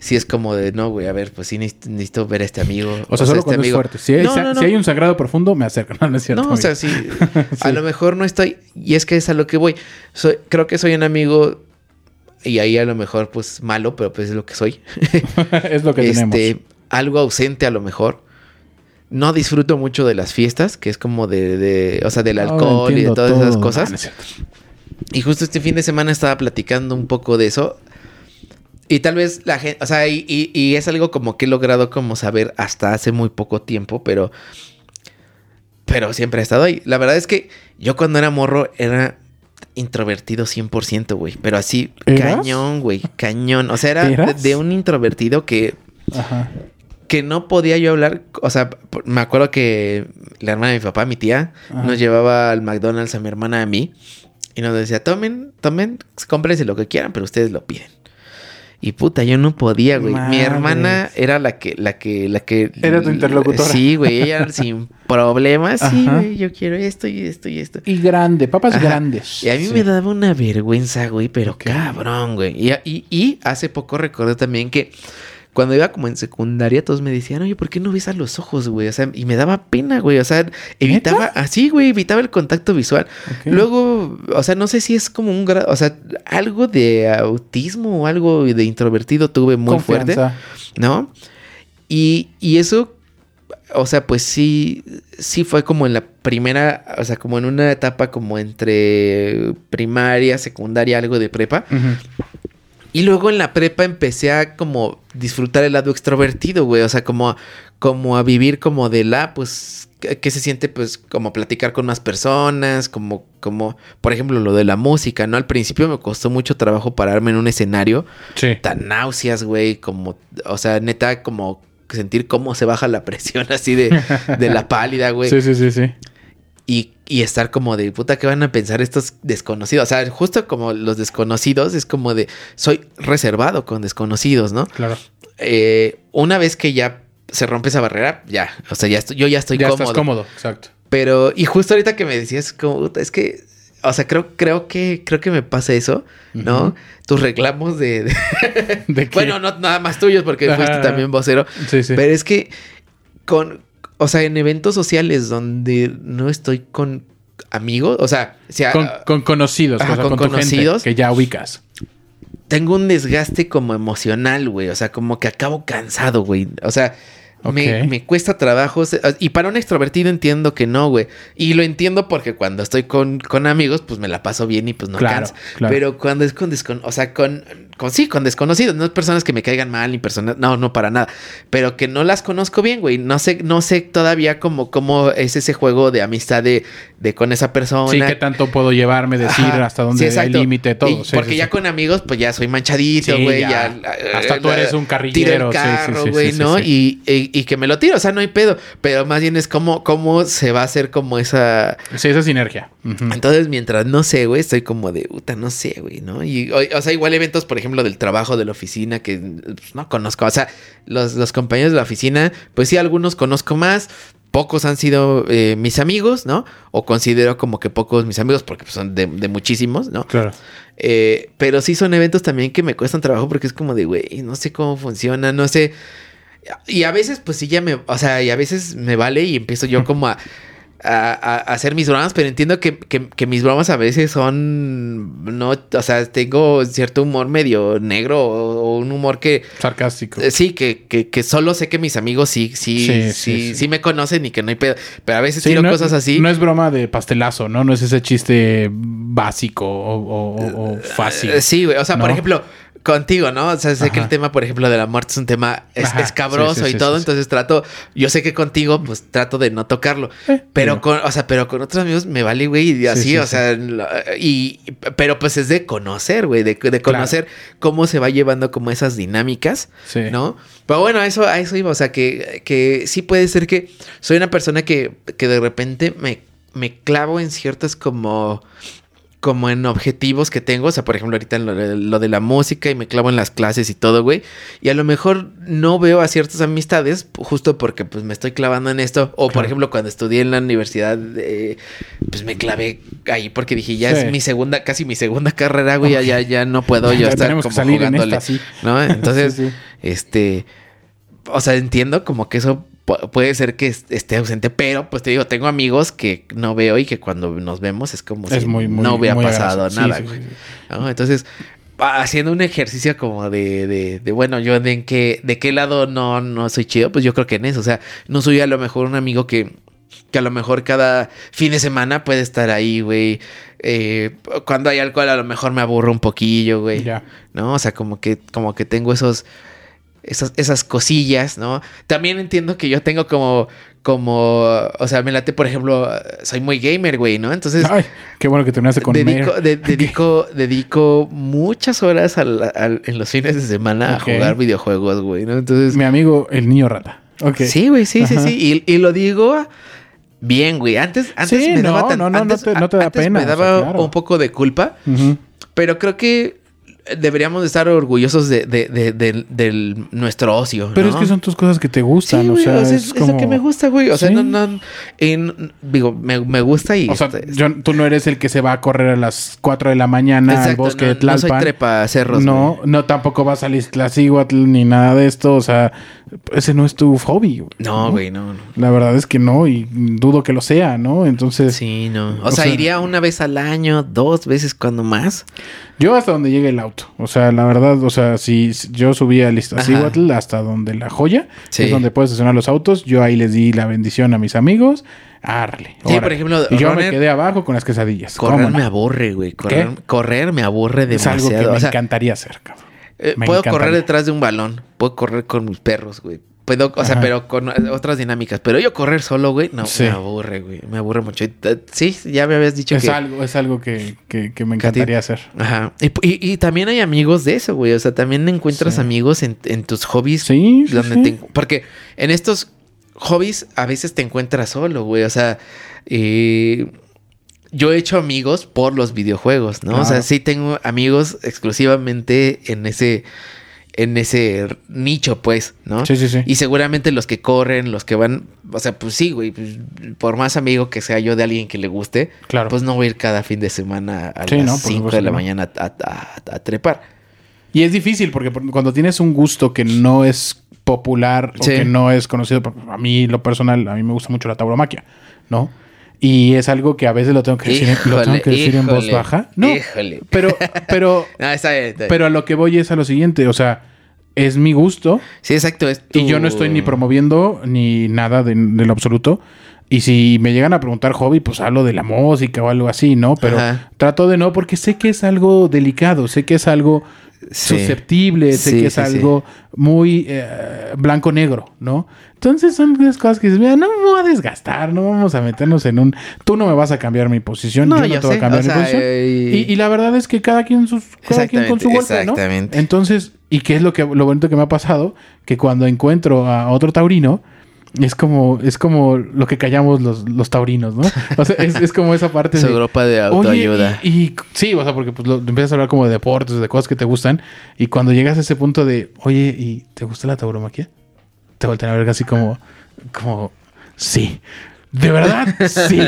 Sí es como de, no, güey, a ver, pues sí necesito, necesito ver a este amigo. O sea, solo cuando es fuerte. Si hay, No, no, no. si hay un sagrado profundo, me acerco. No, no es cierto. No, o sea, amigo. sí. A lo mejor no estoy. Y es que es a lo que voy. Soy, creo que soy un amigo. Y ahí a lo mejor, pues, malo, pero pues es lo que soy. es lo que tenemos. Este, algo ausente a lo mejor. No disfruto mucho de las fiestas, que es como de, de- o sea, del alcohol y de todas esas cosas. Ah, no es cierto. Y justo este fin de semana estaba platicando un poco de eso. Y tal vez la gente, o sea, y, y- y es algo como que he logrado como saber hasta hace muy poco tiempo, pero, pero siempre ha estado ahí. La verdad es que yo cuando era morro era introvertido 100%, güey. Pero así, ¿Eras? cañón, güey, cañón. O sea, era de, un introvertido que, Ajá. que no podía yo hablar. O sea, me acuerdo que la hermana de mi papá, mi tía, Ajá. nos llevaba al McDonald's a mi hermana a mí. Y nos decía, tomen, tomen, cómprense lo que quieran, pero ustedes lo piden. Y puta, yo no podía, güey. Mi hermana era la que, la que, la que. Era tu interlocutora. Sí, güey. Ella sin problemas. Sí, Ajá. güey. Yo quiero esto y esto y esto. Y grande, papas Ajá. grandes. Y a mí Sí. me daba una vergüenza, güey, pero cabrón, güey. Y, y- y hace poco recordé también que cuando iba como en secundaria, todos me decían, oye, ¿por qué no ves a los ojos, güey? O sea, y me daba pena, güey. O sea, evitaba, así, güey, evitaba el contacto visual. Luego, o sea, no sé si es como un grado, o sea, algo de autismo o algo de introvertido tuve muy fuerte. ¿no? Y, y eso, o sea, pues sí, sí fue como en la primera, o sea, como en una etapa como entre primaria, secundaria, algo de prepa. Ujú. Y luego en la prepa empecé a como disfrutar el lado extrovertido, güey. O sea, como, como a vivir como de la, pues, que se siente, pues, como platicar con más personas, como, como, por ejemplo, lo de la música, ¿no? Al principio me costó mucho trabajo pararme en un escenario. Sí. Tan náuseas, güey, como, o sea, neta, como sentir cómo se baja la presión así de, de la pálida, güey Sí, sí, sí, sí. y, y estar como de puta, ¿qué van a pensar estos desconocidos? O sea, justo como los desconocidos, es como de soy reservado con desconocidos, ¿no? Claro. Eh, una vez que ya se rompe esa barrera, ya, o sea, ya estoy, yo ya estoy ya cómodo. estás cómodo, exacto. Pero, y justo ahorita que me decías, como, es que, o sea, creo, creo que, creo que me pasa eso, ¿no? Tus reclamos de, de- ¿De qué? bueno, no nada más tuyos, porque fuiste también vocero. Sí, sí. Pero es que con, o sea, en eventos sociales donde no estoy con amigos, o sea, si a- Con, con conocidos, Ajá, o sea, con con, gente conocidos. que ya ubicas. tengo un desgaste como emocional, güey. O sea, como que acabo cansado, güey. O sea, me, me cuesta trabajo. se- Y para un extrovertido entiendo que no, güey. Y lo entiendo porque cuando estoy con, con amigos, pues me la paso bien y pues no Claro, cansa. claro. Pero cuando es con descon... O sea, con, con... Sí, con desconocidos. No personas que me caigan mal ni personas... No, no para nada. Pero que no las conozco bien, güey. No sé, no sé todavía cómo, cómo es ese juego de amistad de, de con esa persona. Sí, qué tanto puedo llevarme, decir Ajá, hasta sí, dónde hay exacto. límite, todo. Y Sí, porque sí, ya sí. con amigos, pues ya soy manchadito, Sí, güey. ya. ya, Hasta tú la- eres un Tiro carrillero, el sí, sí, carro, sí, güey, sí, ¿no? sí. Y, y- y que me lo tiro, o sea, no hay pedo. Pero más bien es como, cómo se va a hacer como esa... Sí, esa sinergia. Entonces, mientras no sé, güey, estoy como de, puta, no sé, güey, ¿no? Y, o, o sea, igual eventos, por ejemplo, del trabajo, de la oficina, que pues, no conozco. O sea, los, los compañeros de la oficina, pues sí, algunos conozco más. Pocos han sido eh, mis amigos, ¿no? O considero como que pocos mis amigos, porque pues, son de, de muchísimos, ¿no? Claro. Eh, pero sí son eventos también que me cuestan trabajo porque es como de, güey, no sé cómo funciona, no sé. Y a veces, pues sí, ya me, o sea, y a veces me vale y empiezo yo como a, a- hacer mis bromas, pero entiendo que, que- que mis bromas a veces son, no, o sea, tengo cierto humor medio negro o, o un humor que, Sarcástico. eh, sí, que, que, que solo sé que mis amigos sí, sí, sí, Sí, sí, sí, sí. me conocen y que no hay pedo, pero a veces Sí, tiro no, cosas así. No es broma de pastelazo, ¿no? No es ese chiste básico o, o- o- o fácil. Eh, Sí, güey. O sea, por ejemplo, contigo, ¿no? O sea, sé que el tema, por ejemplo, de la muerte es un tema es, escabroso sí, sí, y todo, entonces trato, yo sé que contigo, pues trato de no tocarlo. Pero digo. con, o sea, pero con otros amigos me vale, güey, y así, sí, o sea, y, pero pues es de conocer, güey, de, de conocer cómo se va llevando como esas dinámicas, Sí. ¿no? Pero bueno, a eso, a eso iba, o sea, que, que sí puede ser que soy una persona que, que de repente me, me clavo en ciertas como como en objetivos que tengo, o sea, por ejemplo, ahorita en lo, de- lo de la música y me clavo en las clases y todo, güey, y a lo mejor no veo a ciertas amistades justo porque pues me estoy clavando en esto, o por ejemplo, cuando estudié en la universidad, eh, pues me clavé ahí porque dije, ya Sí. es mi segunda, casi mi segunda carrera, güey, ya, ya, ya no puedo yo Ya estar como en jugándole, esta, sí. ¿no? Entonces, Sí, este, o sea, entiendo como que eso puede ser que est- esté ausente, pero pues te digo, tengo amigos que no veo y que cuando nos vemos es como Es si muy, muy, no hubiera muy pasado nada, Sí, sí, güey. sí, sí. ¿no? Entonces, haciendo un ejercicio como de, de, de, bueno, yo de en qué, de qué lado no, no soy chido, pues yo creo que en eso. O sea, no soy a lo mejor un amigo que, que a lo mejor cada fin de semana puede estar ahí, güey. Eh, cuando hay alcohol a lo mejor me aburro un poquillo, güey. Ya. ¿No? O sea, como que, como que tengo esos. Esas, esas cosillas, ¿no? También entiendo que yo tengo como, como, o sea, me late, por ejemplo, soy muy gamer, güey, ¿no? Entonces, Ay, qué bueno que terminaste con dedico, de- dedico, dedico muchas horas al- al- en los fines de semana a jugar videojuegos, güey, ¿no? Entonces, Mi amigo, el niño rata. Sí, güey, sí, sí, Ajá. sí. Y, y lo digo bien, güey. Antes, antes Sí, me daba no, tan- no, no, antes- no te- no te da pena, Me o sea, daba claro. un poco de culpa, pero creo que deberíamos de estar orgullosos de, de, de- de- del- nuestro ocio. Pero ¿no? es que son tus cosas que te gustan, Sí, o güey, sea, es, como... lo que me gusta, güey. O sea, no, no, en- digo, me, me gusta y... O sea, este, yo- tú no eres el que se va a correr a las 4 de la mañana al Exacto, bosque no- de no Tlalpan. soy trepa cerros, No, no tampoco vas a Iztaccíhuatl ni nada de esto. O sea, ese no es tu hobby. güey, No, güey, no, no. La verdad es que no y dudo que lo sea, ¿no? Entonces, Sí, no. O, O sea, sea- iría una vez al año, dos veces cuando más. yo hasta donde llegue el auto. O sea, la verdad, o sea, si yo subí a Iztaccíhuatl hasta donde la joya, Sí. es donde puedes estacionar los autos, yo ahí les di la bendición a mis amigos. Arle. Sí, por ejemplo, Y yo me quedé abajo con las quesadillas. Correr me aburre, güey. Correr, correr me aburre Es algo demasiado. que me O sea, encantaría hacer, cabrón. eh, puedo encantaría. correr detrás de un balón. Puedo correr con mis perros, güey. Puedo, o sea, Ajá. pero con otras dinámicas. Pero yo correr solo, güey, no, Sí. me aburre, güey. Me aburre mucho. Eh, Sí, ya me habías dicho Es que... algo, es algo que, que- que me que encantaría hacer. Ajá. Y, y- y también hay amigos de eso, güey. O sea, también encuentras Sí. amigos en, en tus hobbies. Sí, sí, donde sí. te- porque en estos hobbies a veces te encuentras solo, güey. O sea, eh, yo he hecho amigos por los videojuegos, ¿no? O sea, sí tengo amigos exclusivamente en ese en ese nicho, pues, ¿no? Sí, sí, sí. Y seguramente los que corren, los que van, o sea, pues sí, güey, pues, por más amigo que sea yo de alguien que le guste, Claro. pues no voy a ir cada fin de semana a Sí, las por 5 supuesto de la no. mañana a, a- a trepar. Y es difícil porque por- cuando tienes un gusto que no es popular o que no es conocido, a mí lo personal, a mí me gusta mucho la tauromaquia, ¿no? Y es algo que a veces lo tengo que decir, en- lo tengo que decir en voz baja. No, Híjole. pero, pero, No, está bien, está bien. pero a lo que voy es a lo siguiente, o sea, es mi gusto sí, exacto. Es y yo no estoy ni promoviendo ni nada de, de lo absoluto. Y si me llegan a preguntar hobby, pues hablo de la música o algo así, ¿no? Pero Ajá. trato de no, porque sé que es algo delicado, sé que es algo Sí. susceptible, sé Sí, que es sí, algo muy eh, blanco-negro, ¿no? Entonces son las cosas que dices, mira, no me voy a desgastar, no vamos a meternos en un... Tú no me vas a cambiar mi posición, No, yo no yo te voy a cambiar o mi sea, posición. eh, y, y la verdad es que cada quien, sus, cada quien con su golpe, ¿no? exactamente. Entonces, ¿y qué es lo que lo bonito que me ha pasado? Que cuando encuentro a otro taurino, es como, es como lo que callamos los, los taurinos, ¿no? O sea, es, es como esa parte Su de. grupo de "Oye, autoayuda. y, y- sí, o sea, porque pues, lo- empiezas a hablar como de deportes, de cosas que te gustan. Y cuando llegas a ese punto de, oye, ¿y te gusta la tauromaquia? Te voltean a ver así como, como, sí. ¿De verdad? Sí.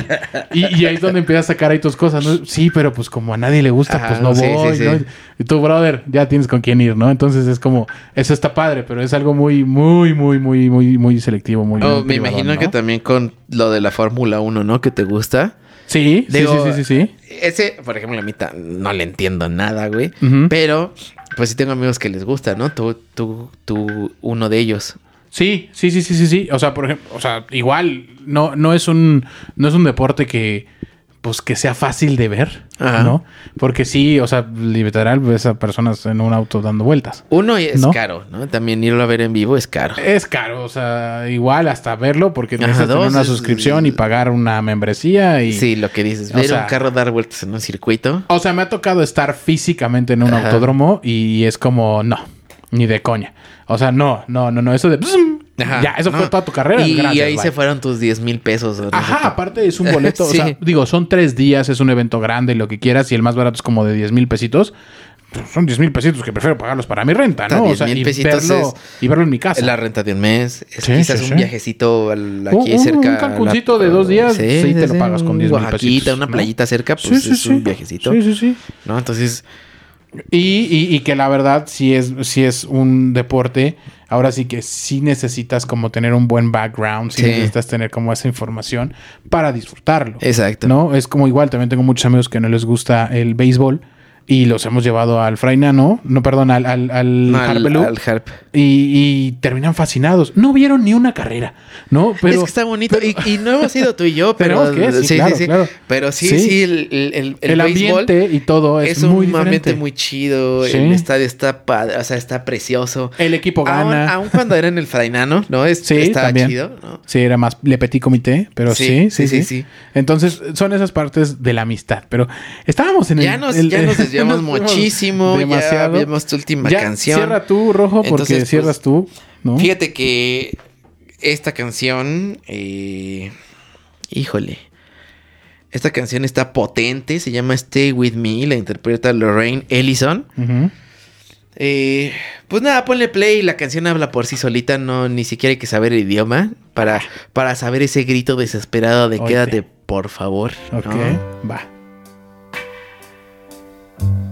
Y, y ahí es donde empiezas a sacar ahí tus cosas, ¿no? Sí, pero pues como a nadie le gusta, Ajá, pues no sí, sí, voy, sí. ¿no? Y tú, brother, ya tienes con quién ir, ¿no? Entonces es como, eso está padre, pero es algo muy, muy, muy, muy, muy, muy selectivo, muy Oh, me imagino ¿no? que también con lo de la Fórmula 1, ¿no? Que te gusta. Sí, sí, Digo, sí, sí, sí, sí. Ese, por ejemplo, a mí no le entiendo nada, güey. Pero, pues sí tengo amigos que les gusta, ¿no? Tú, tú, tú, uno de ellos. Sí, sí, sí, sí, sí, sí. O sea, por ejemplo, o sea, igual no, no es un, no es un deporte que, pues que sea fácil de ver, Ajá. ¿no? Porque sí, o sea, literal ves a personas en un auto dando vueltas. Uno es ¿No? caro, ¿no? También irlo a ver en vivo es caro. Es caro, o sea, igual hasta verlo porque Ajá, necesitas tener una es- suscripción y pagar una membresía y Sí, lo que dices. O Ver sea- un carro dar vueltas en un circuito. O sea, me ha tocado estar físicamente en un Ajá. autódromo y es como, no, ni de coña. O sea, no, no, no, no, eso de... Ajá, ya, eso no. fue toda tu carrera. Y, gracias, ahí bye. se fueron tus 10 mil pesos. o no Ajá, aparte es un boleto, o Sí. sea, digo, son tres días, es un evento grande, lo que quieras, y el más barato es como de 10 mil pesitos. Pues son 10 mil pesitos que prefiero pagarlos para mi renta, ¿no? O 10 sea, mil y verlo, y verlo en mi casa. Es la renta de un mes. Es Sí, quizás sí, un viajecito al- aquí un- cerca. un Cancuncito de dos días, sí, te lo pagas con 10 mil pesitos, una ¿no? playita cerca, Sí, pues sí, es sí. un viajecito. Sí, sí, sí. ¿No? Entonces, Y, y- y que la verdad, si es, si es un deporte, ahora sí que sí necesitas como tener un buen background, sí, Sí. necesitas tener como esa información para disfrutarlo. exacto. ¿No? Es como igual, también tengo muchos amigos que no les gusta el béisbol y los hemos llevado al Frainano, no, perdón, al, al, al No, al- Harpelú, al Harp. y, y terminan fascinados. No vieron ni una carrera, ¿no? Pero, es que está bonito. y, y no hemos ido tú y yo, pero. Que, sí, claro, claro. Pero sí, Sí. sí, el, el, el, el, béisbol ambiente y todo es, es, muy un ambiente muy chido. Sí. El estadio está padre, o sea, está precioso. El equipo gana. aún cuando era en el Frainano, ¿no? Es, Sí, estaba también. chido, ¿no? Sí, era más Le Petit Comité, pero sí Sí, sí sí, sí, sí, sí. Entonces, son esas partes de la amistad. Pero estábamos en el. Ya nos, ya nos desviamos muchísimo. Demasiado. Ya vimos tu última Ya, canción. Cierra tú, Rojo, porque Entonces, pues, cierras tú, ¿no? Fíjate que esta canción, eh, híjole, esta canción está potente, se llama Stay With Me, la interpreta Lorraine Ellison. Eh, pues nada, ponle play, la canción habla por sí solita, no ni siquiera hay que saber el idioma para, para saber ese grito desesperado de quédate, por favor. Ok, ¿no? va. Thank you.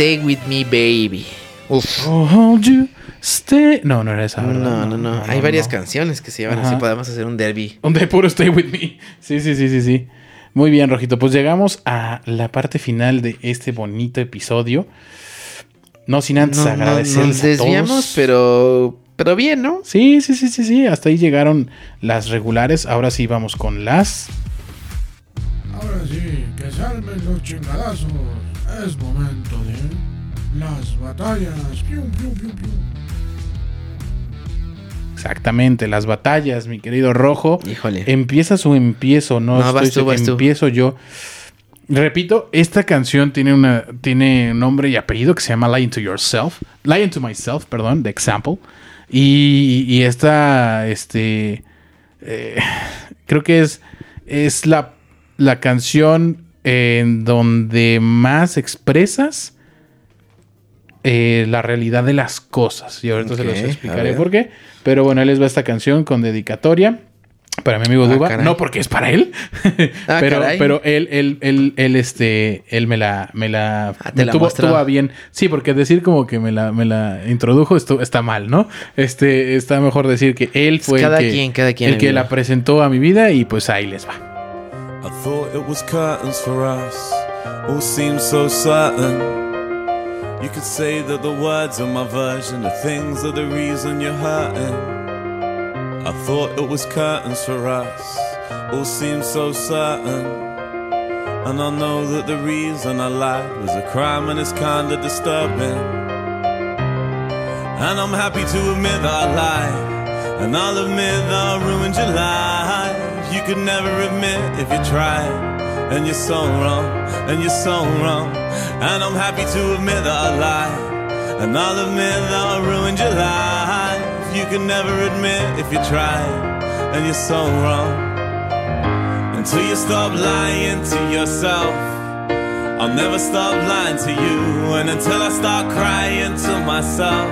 Stay with me, baby. Uf. Oh, hold you, stay. No, no era esa, ¿verdad? No, no, no. Hay varias no. canciones que se llaman Ajá. así. Podemos hacer un derby. Donde puro stay with me. Sí, sí, sí, sí, sí. Muy bien, Rojito. Pues llegamos a la parte final de este bonito episodio. No sin antes No, no, agradecerles nos a desviamos, todos. pero, pero bien, ¿no? Sí, sí, sí, sí, sí. Hasta ahí llegaron las regulares. Ahora sí vamos con las. Ahora sí, que se armen los chingadazos. Es momento de las batallas. Exactamente, las batallas, mi querido Rojo. Híjole. ¿Empiezas o empiezo? No, No, estoy vas tú, seguro. vas tú. Empiezo yo. Repito, esta canción tiene una tiene nombre y apellido que se llama Lying to Yourself. Lying to Myself, perdón, de Example. Y, y esta, este, eh, creo que es, es la, la canción en donde más expresas eh, la realidad de las cosas. Y ahorita se los explicaré por qué. Pero bueno, ahí les va esta canción con dedicatoria. Para mi amigo Ah, Duba. caray. No porque es para él. Ah, pero, caray. pero él, él, él, él, este, él me la, me la, Ah, te me la tuvo, tuvo a bien. Sí, porque decir como que me la, me la introdujo esto está mal, ¿no? Este, está mejor decir que él fue cada el que, quien, cada quien, el que la presentó a mi vida y pues ahí les va. I thought it was curtains for us, all seemed so certain. You could say that the words are my version of things are the reason you're hurting. I thought it was curtains for us, all seemed so certain. And I know that the reason I lied was a crime and it's kinda disturbing. And I'm happy to admit that I lied. And I'll admit that I ruined your life. You could never admit if you tried. And you're so wrong, and you're so wrong. And I'm happy to admit that I lied. And I'll admit that I ruined your life. You could never admit if you tried. And you're so wrong. Until you stop lying to yourself. I'll never stop lying to you. And until I start crying to myself.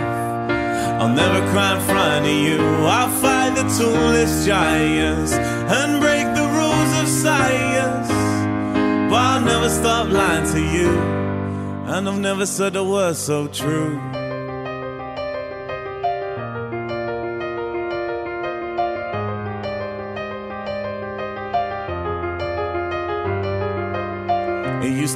I'll never cry in front of you. I'll fight the tallest giants and break the rules of science. But I'll never stop lying to you. And I've never said a word so true.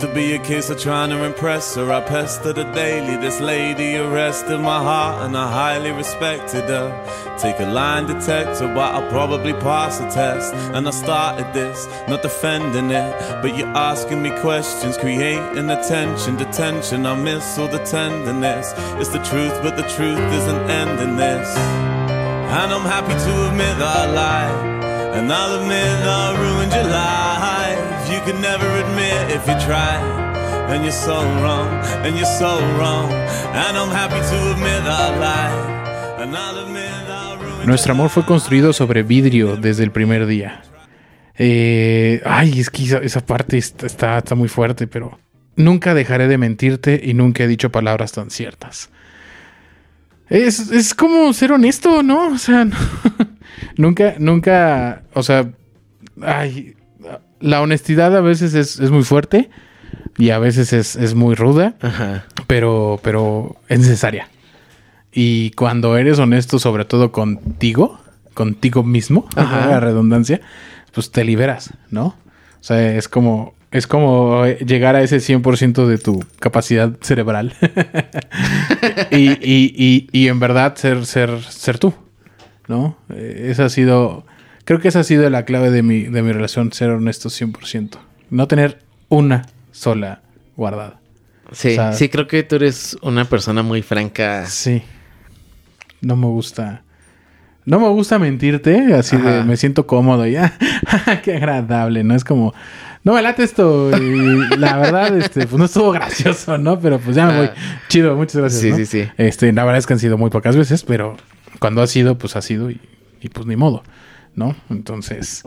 To be a case of trying to impress her. I pestered her daily. This lady arrested my heart, and I highly respected her. Take a line detector, but I'll probably pass the test. And I started this, not defending it, but you're asking me questions, creating attention, detention. I miss all the tenderness. It's the truth, but the truth isn't ending this. And I'm happy to admit that I lied. And I'll admit I ruined your life. Nuestro amor fue construido sobre vidrio desde el primer día. Eh, ay, es que esa, parte está, muy fuerte, pero nunca dejaré de mentirte y nunca he dicho palabras tan ciertas. Es, es como ser honesto, ¿no? O sea, nunca, nunca, o sea, ay, la honestidad a veces es, es muy fuerte y a veces es, es muy ruda, Ajá. pero, pero es necesaria. Y cuando eres honesto, sobre todo contigo, contigo mismo, Ajá. la redundancia, pues te liberas, ¿no? O sea, es como, es como llegar a ese 100% de tu capacidad cerebral. y, y- y- y en verdad ser, ser, ser tú, ¿no? Eh, esa ha sido, creo que esa ha sido la clave de mi, de mi relación, ser honesto 100%. No tener una sola guardada. Sí, O sea, sí, creo que tú eres una persona muy franca. Sí. No me gusta. No me gusta mentirte, así de me siento cómodo y ah, qué agradable, ¿no? Es como, no me late esto y la verdad, este, pues no estuvo gracioso, ¿no? Pero pues ya me voy. Ah. Chido, muchas gracias. Sí, ¿no? sí, sí. Este, la verdad es que han sido muy pocas veces, pero cuando ha sido, pues ha sido y, y pues ni modo, ¿no? Entonces,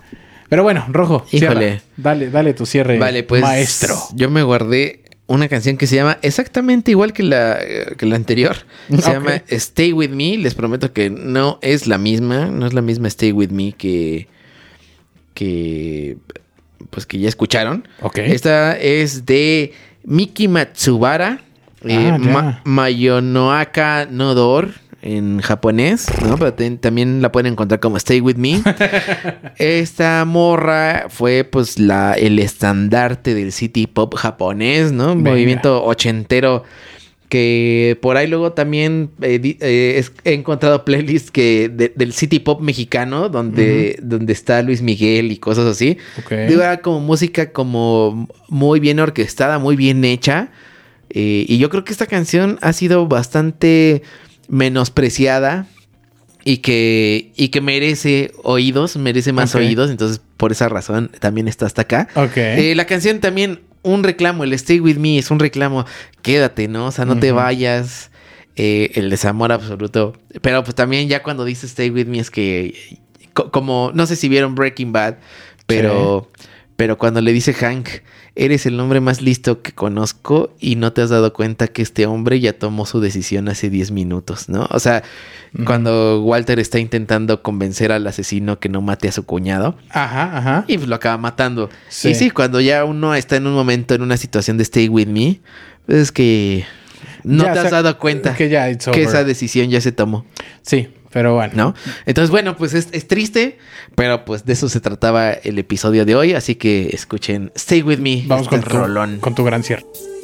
pero bueno, Rojo, cierra. Híjole. Dale, dale tu cierre, Vale, pues. maestro. Yo me guardé una canción que se llama exactamente igual que la, eh, que la anterior. Se llama Stay With Me. Les prometo que no es la misma. No es la misma Stay With Me que. que. Pues que ya escucharon. Ok. Esta es de Miki Matsubara. eh, Ah, ya. Ma- Mayonoaka Nodor en japonés, ¿no? Pero ten- también la pueden encontrar como Stay With Me. Esta morra fue pues la, el estandarte del city pop japonés, ¿no? Un movimiento ochentero que por ahí luego también eh, eh, he encontrado playlists que de- del city pop mexicano donde, donde está Luis Miguel y cosas así. Ok. Digo, era como música como muy bien orquestada, muy bien hecha. Eh, y yo creo que esta canción ha sido bastante menospreciada y que, y que merece oídos, merece más oídos. Entonces, por esa razón, también está hasta acá. Eh, la canción también, un reclamo, el Stay With Me es un reclamo, quédate, ¿no? O sea, no te vayas, eh, el desamor absoluto. Pero pues también ya cuando dice Stay With Me es que, co- como, no sé si vieron Breaking Bad, pero, Pero cuando le dice Hank, eres el hombre más listo que conozco y no te has dado cuenta que este hombre ya tomó su decisión hace 10 minutos, ¿no? O sea, cuando Walter está intentando convencer al asesino que no mate a su cuñado. Ajá, ajá. Y pues lo acaba matando. Sí. Y sí, cuando ya uno está en un momento, en una situación de stay with me, pues es que no Ya, te has dado cuenta que ya esa decisión ya se tomó. Sí, pero bueno. ¿No? Entonces, bueno, pues es, es triste, pero pues de eso se trataba el episodio de hoy, así que escuchen Stay With Me. Vamos este con tu, rolón. con tu gran cierre.「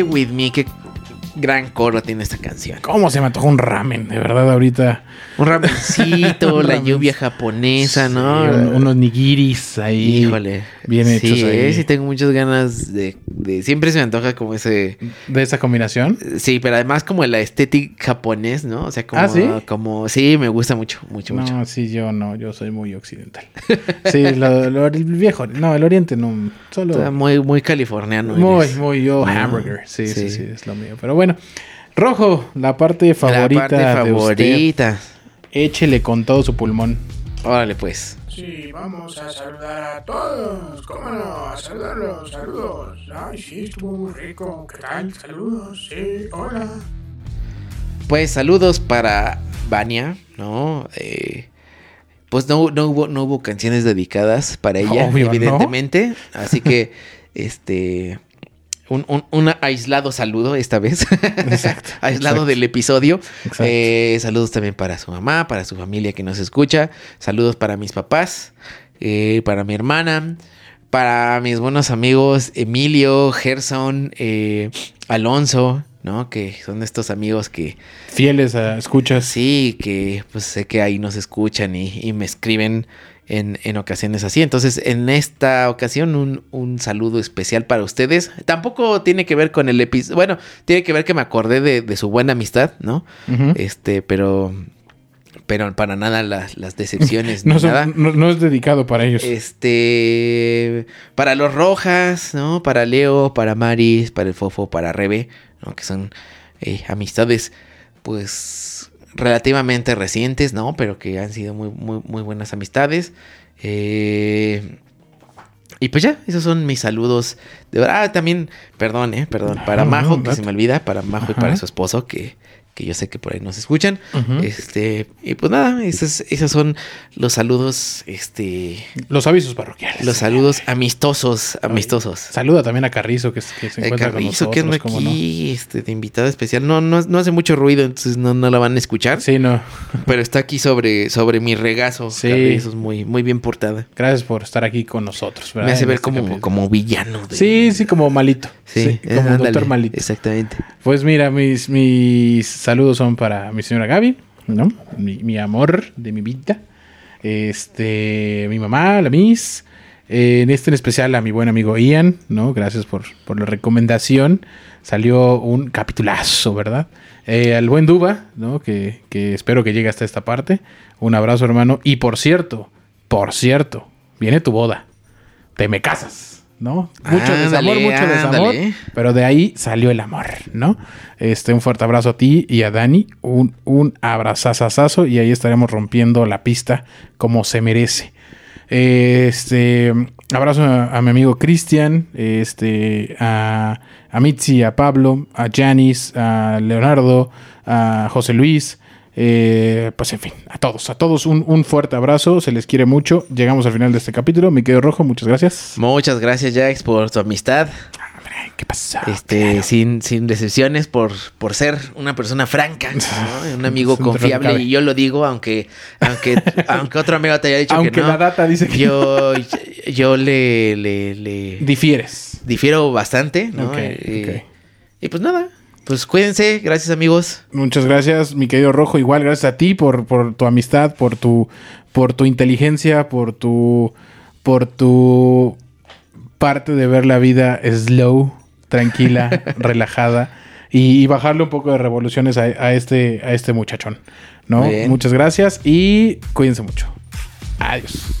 Stay With Me, qué gran coro tiene esta canción. ¿Cómo se me antojó un ramen? De verdad, ahorita. Un ramencito, Un la ramen. lluvia japonesa, ¿no? un- unos nigiris ahí. Híjole. Bien sí, hechos ahí. sí, tengo muchas ganas de, de- Siempre se me antoja como ese. ¿De esa combinación? Sí, pero además como la estética japonés, ¿no? O sea, como. ¿Ah, sí? Como, sí, me gusta mucho, mucho, No, mucho. sí, yo no, yo soy muy occidental. Sí, lo- lo- el viejo, no, el oriente no, solo... O sea, muy, muy californiano. Muy, eres. muy yo, No, hamburger. Sí, sí, sí. sí, es lo mío. Pero bueno, Rojo, la parte favorita parte de favorita. usted. Échele con todo su pulmón. Órale, pues. Sí, vamos a saludar a todos. ¿Cómo no? A saludarlos, saludos. Ay, sí, estuvo muy rico. ¿Qué tal? Saludos, sí, hola. Pues saludos para Vania, ¿no? Eh, pues no, no, hubo, no hubo canciones dedicadas para ella, Obvio, ¿no? evidentemente. Así que, este. Un, un- un aislado saludo esta vez. aislado exacto. del episodio. Exacto. Eh, saludos también para su mamá, para su familia que nos escucha. Saludos para mis papás, eh, para mi hermana, para mis buenos amigos Emilio, Gerson, eh, Alonso, ¿no? Que son estos amigos que Fieles a escuchas. Sí, que pues sé que ahí nos escuchan y, y me escriben en, en ocasiones así. Entonces, en esta ocasión, un, un saludo especial para ustedes. Tampoco tiene que ver con el episodio. Bueno, tiene que ver que me acordé de, de su buena amistad, ¿no? Este, pero. Pero para nada las, las decepciones No, ni son- nada. no- no es dedicado para ellos. Este. Para los Rojas, ¿no? Para Leo, para Maris, para el Fofo, para Rebe, ¿no? Que son eh, amistades, pues. Relativamente recientes, ¿no? Pero que han sido muy, muy, muy buenas amistades. Eh, y pues ya, esos son mis saludos. De verdad, ah, también, perdón, eh, perdón. Para No, Majo, no, que se me olvida, para Majo y para su esposo, que, que yo sé que por ahí nos escuchan. Este, y pues nada, esos, esos son los saludos, este, Los avisos parroquiales. los saludos amistosos, amistosos. Saluda también a Carrizo que, que se Eh, encuentra Carrizo, con que nosotros. anda ¿cómo no? aquí, este, de invitada especial. No, no, no hace mucho ruido, entonces no, no la van a escuchar. Sí, no. Pero está aquí sobre, sobre mi regazo. Sí. Carrizo es muy, muy bien portada. Gracias por estar aquí con nosotros. ¿verdad? Me hace ver este como, como villano. de- Sí, sí, como malito. Sí, Sí, eh, como ándale, doctor malito. Exactamente. Pues mira, mis, mis saludos son para mi señora Gaby, ¿no? Mi, mi amor de mi vida. Este, mi mamá, la Miss. Eh, en este en especial a mi buen amigo Ian, ¿no? Gracias por, por la recomendación. Salió un capitulazo, ¿verdad? Eh, al buen Duba, ¿no? Que, que espero que llegue hasta esta parte. Un abrazo, hermano. Y por cierto, por cierto, viene tu boda. Te me casas, ¿no? Mucho desamor, mucho desamor. Pero de ahí salió el amor, ¿no? Este, un fuerte abrazo a ti y a Dani. Un, un abrazazazazo. Y ahí estaremos rompiendo la pista como se merece. Este, abrazo a, a mi amigo Cristian, este, a, a Mitzi, a Pablo, a Janis, a Leonardo, a José Luis. Eh, pues en fin, a todos, a todos un, un fuerte abrazo, se les quiere mucho. Llegamos al final de este capítulo. Mi querido Rojo, muchas gracias. Muchas gracias, Jax, por tu amistad. ¿Qué pasa? Este, sin, sin decepciones, por, por ser una persona franca, ¿no? un amigo confiable. Y yo lo digo, aunque, aunque, aunque otro amigo te haya dicho Aunque que no. la data dice que yo, yo le, le, le- Difieres. difiero bastante, ¿no? Ok, y, ok. y pues nada, pues cuídense, gracias amigos. Muchas gracias, mi querido Rojo. Igual gracias a ti por, por tu amistad, por tu, por tu inteligencia, por tu, por tu parte de ver la vida slow, tranquila, relajada y, y bajarle un poco de revoluciones a, a este, a este muchachón. ¿no? Muchas gracias y cuídense mucho. Adiós.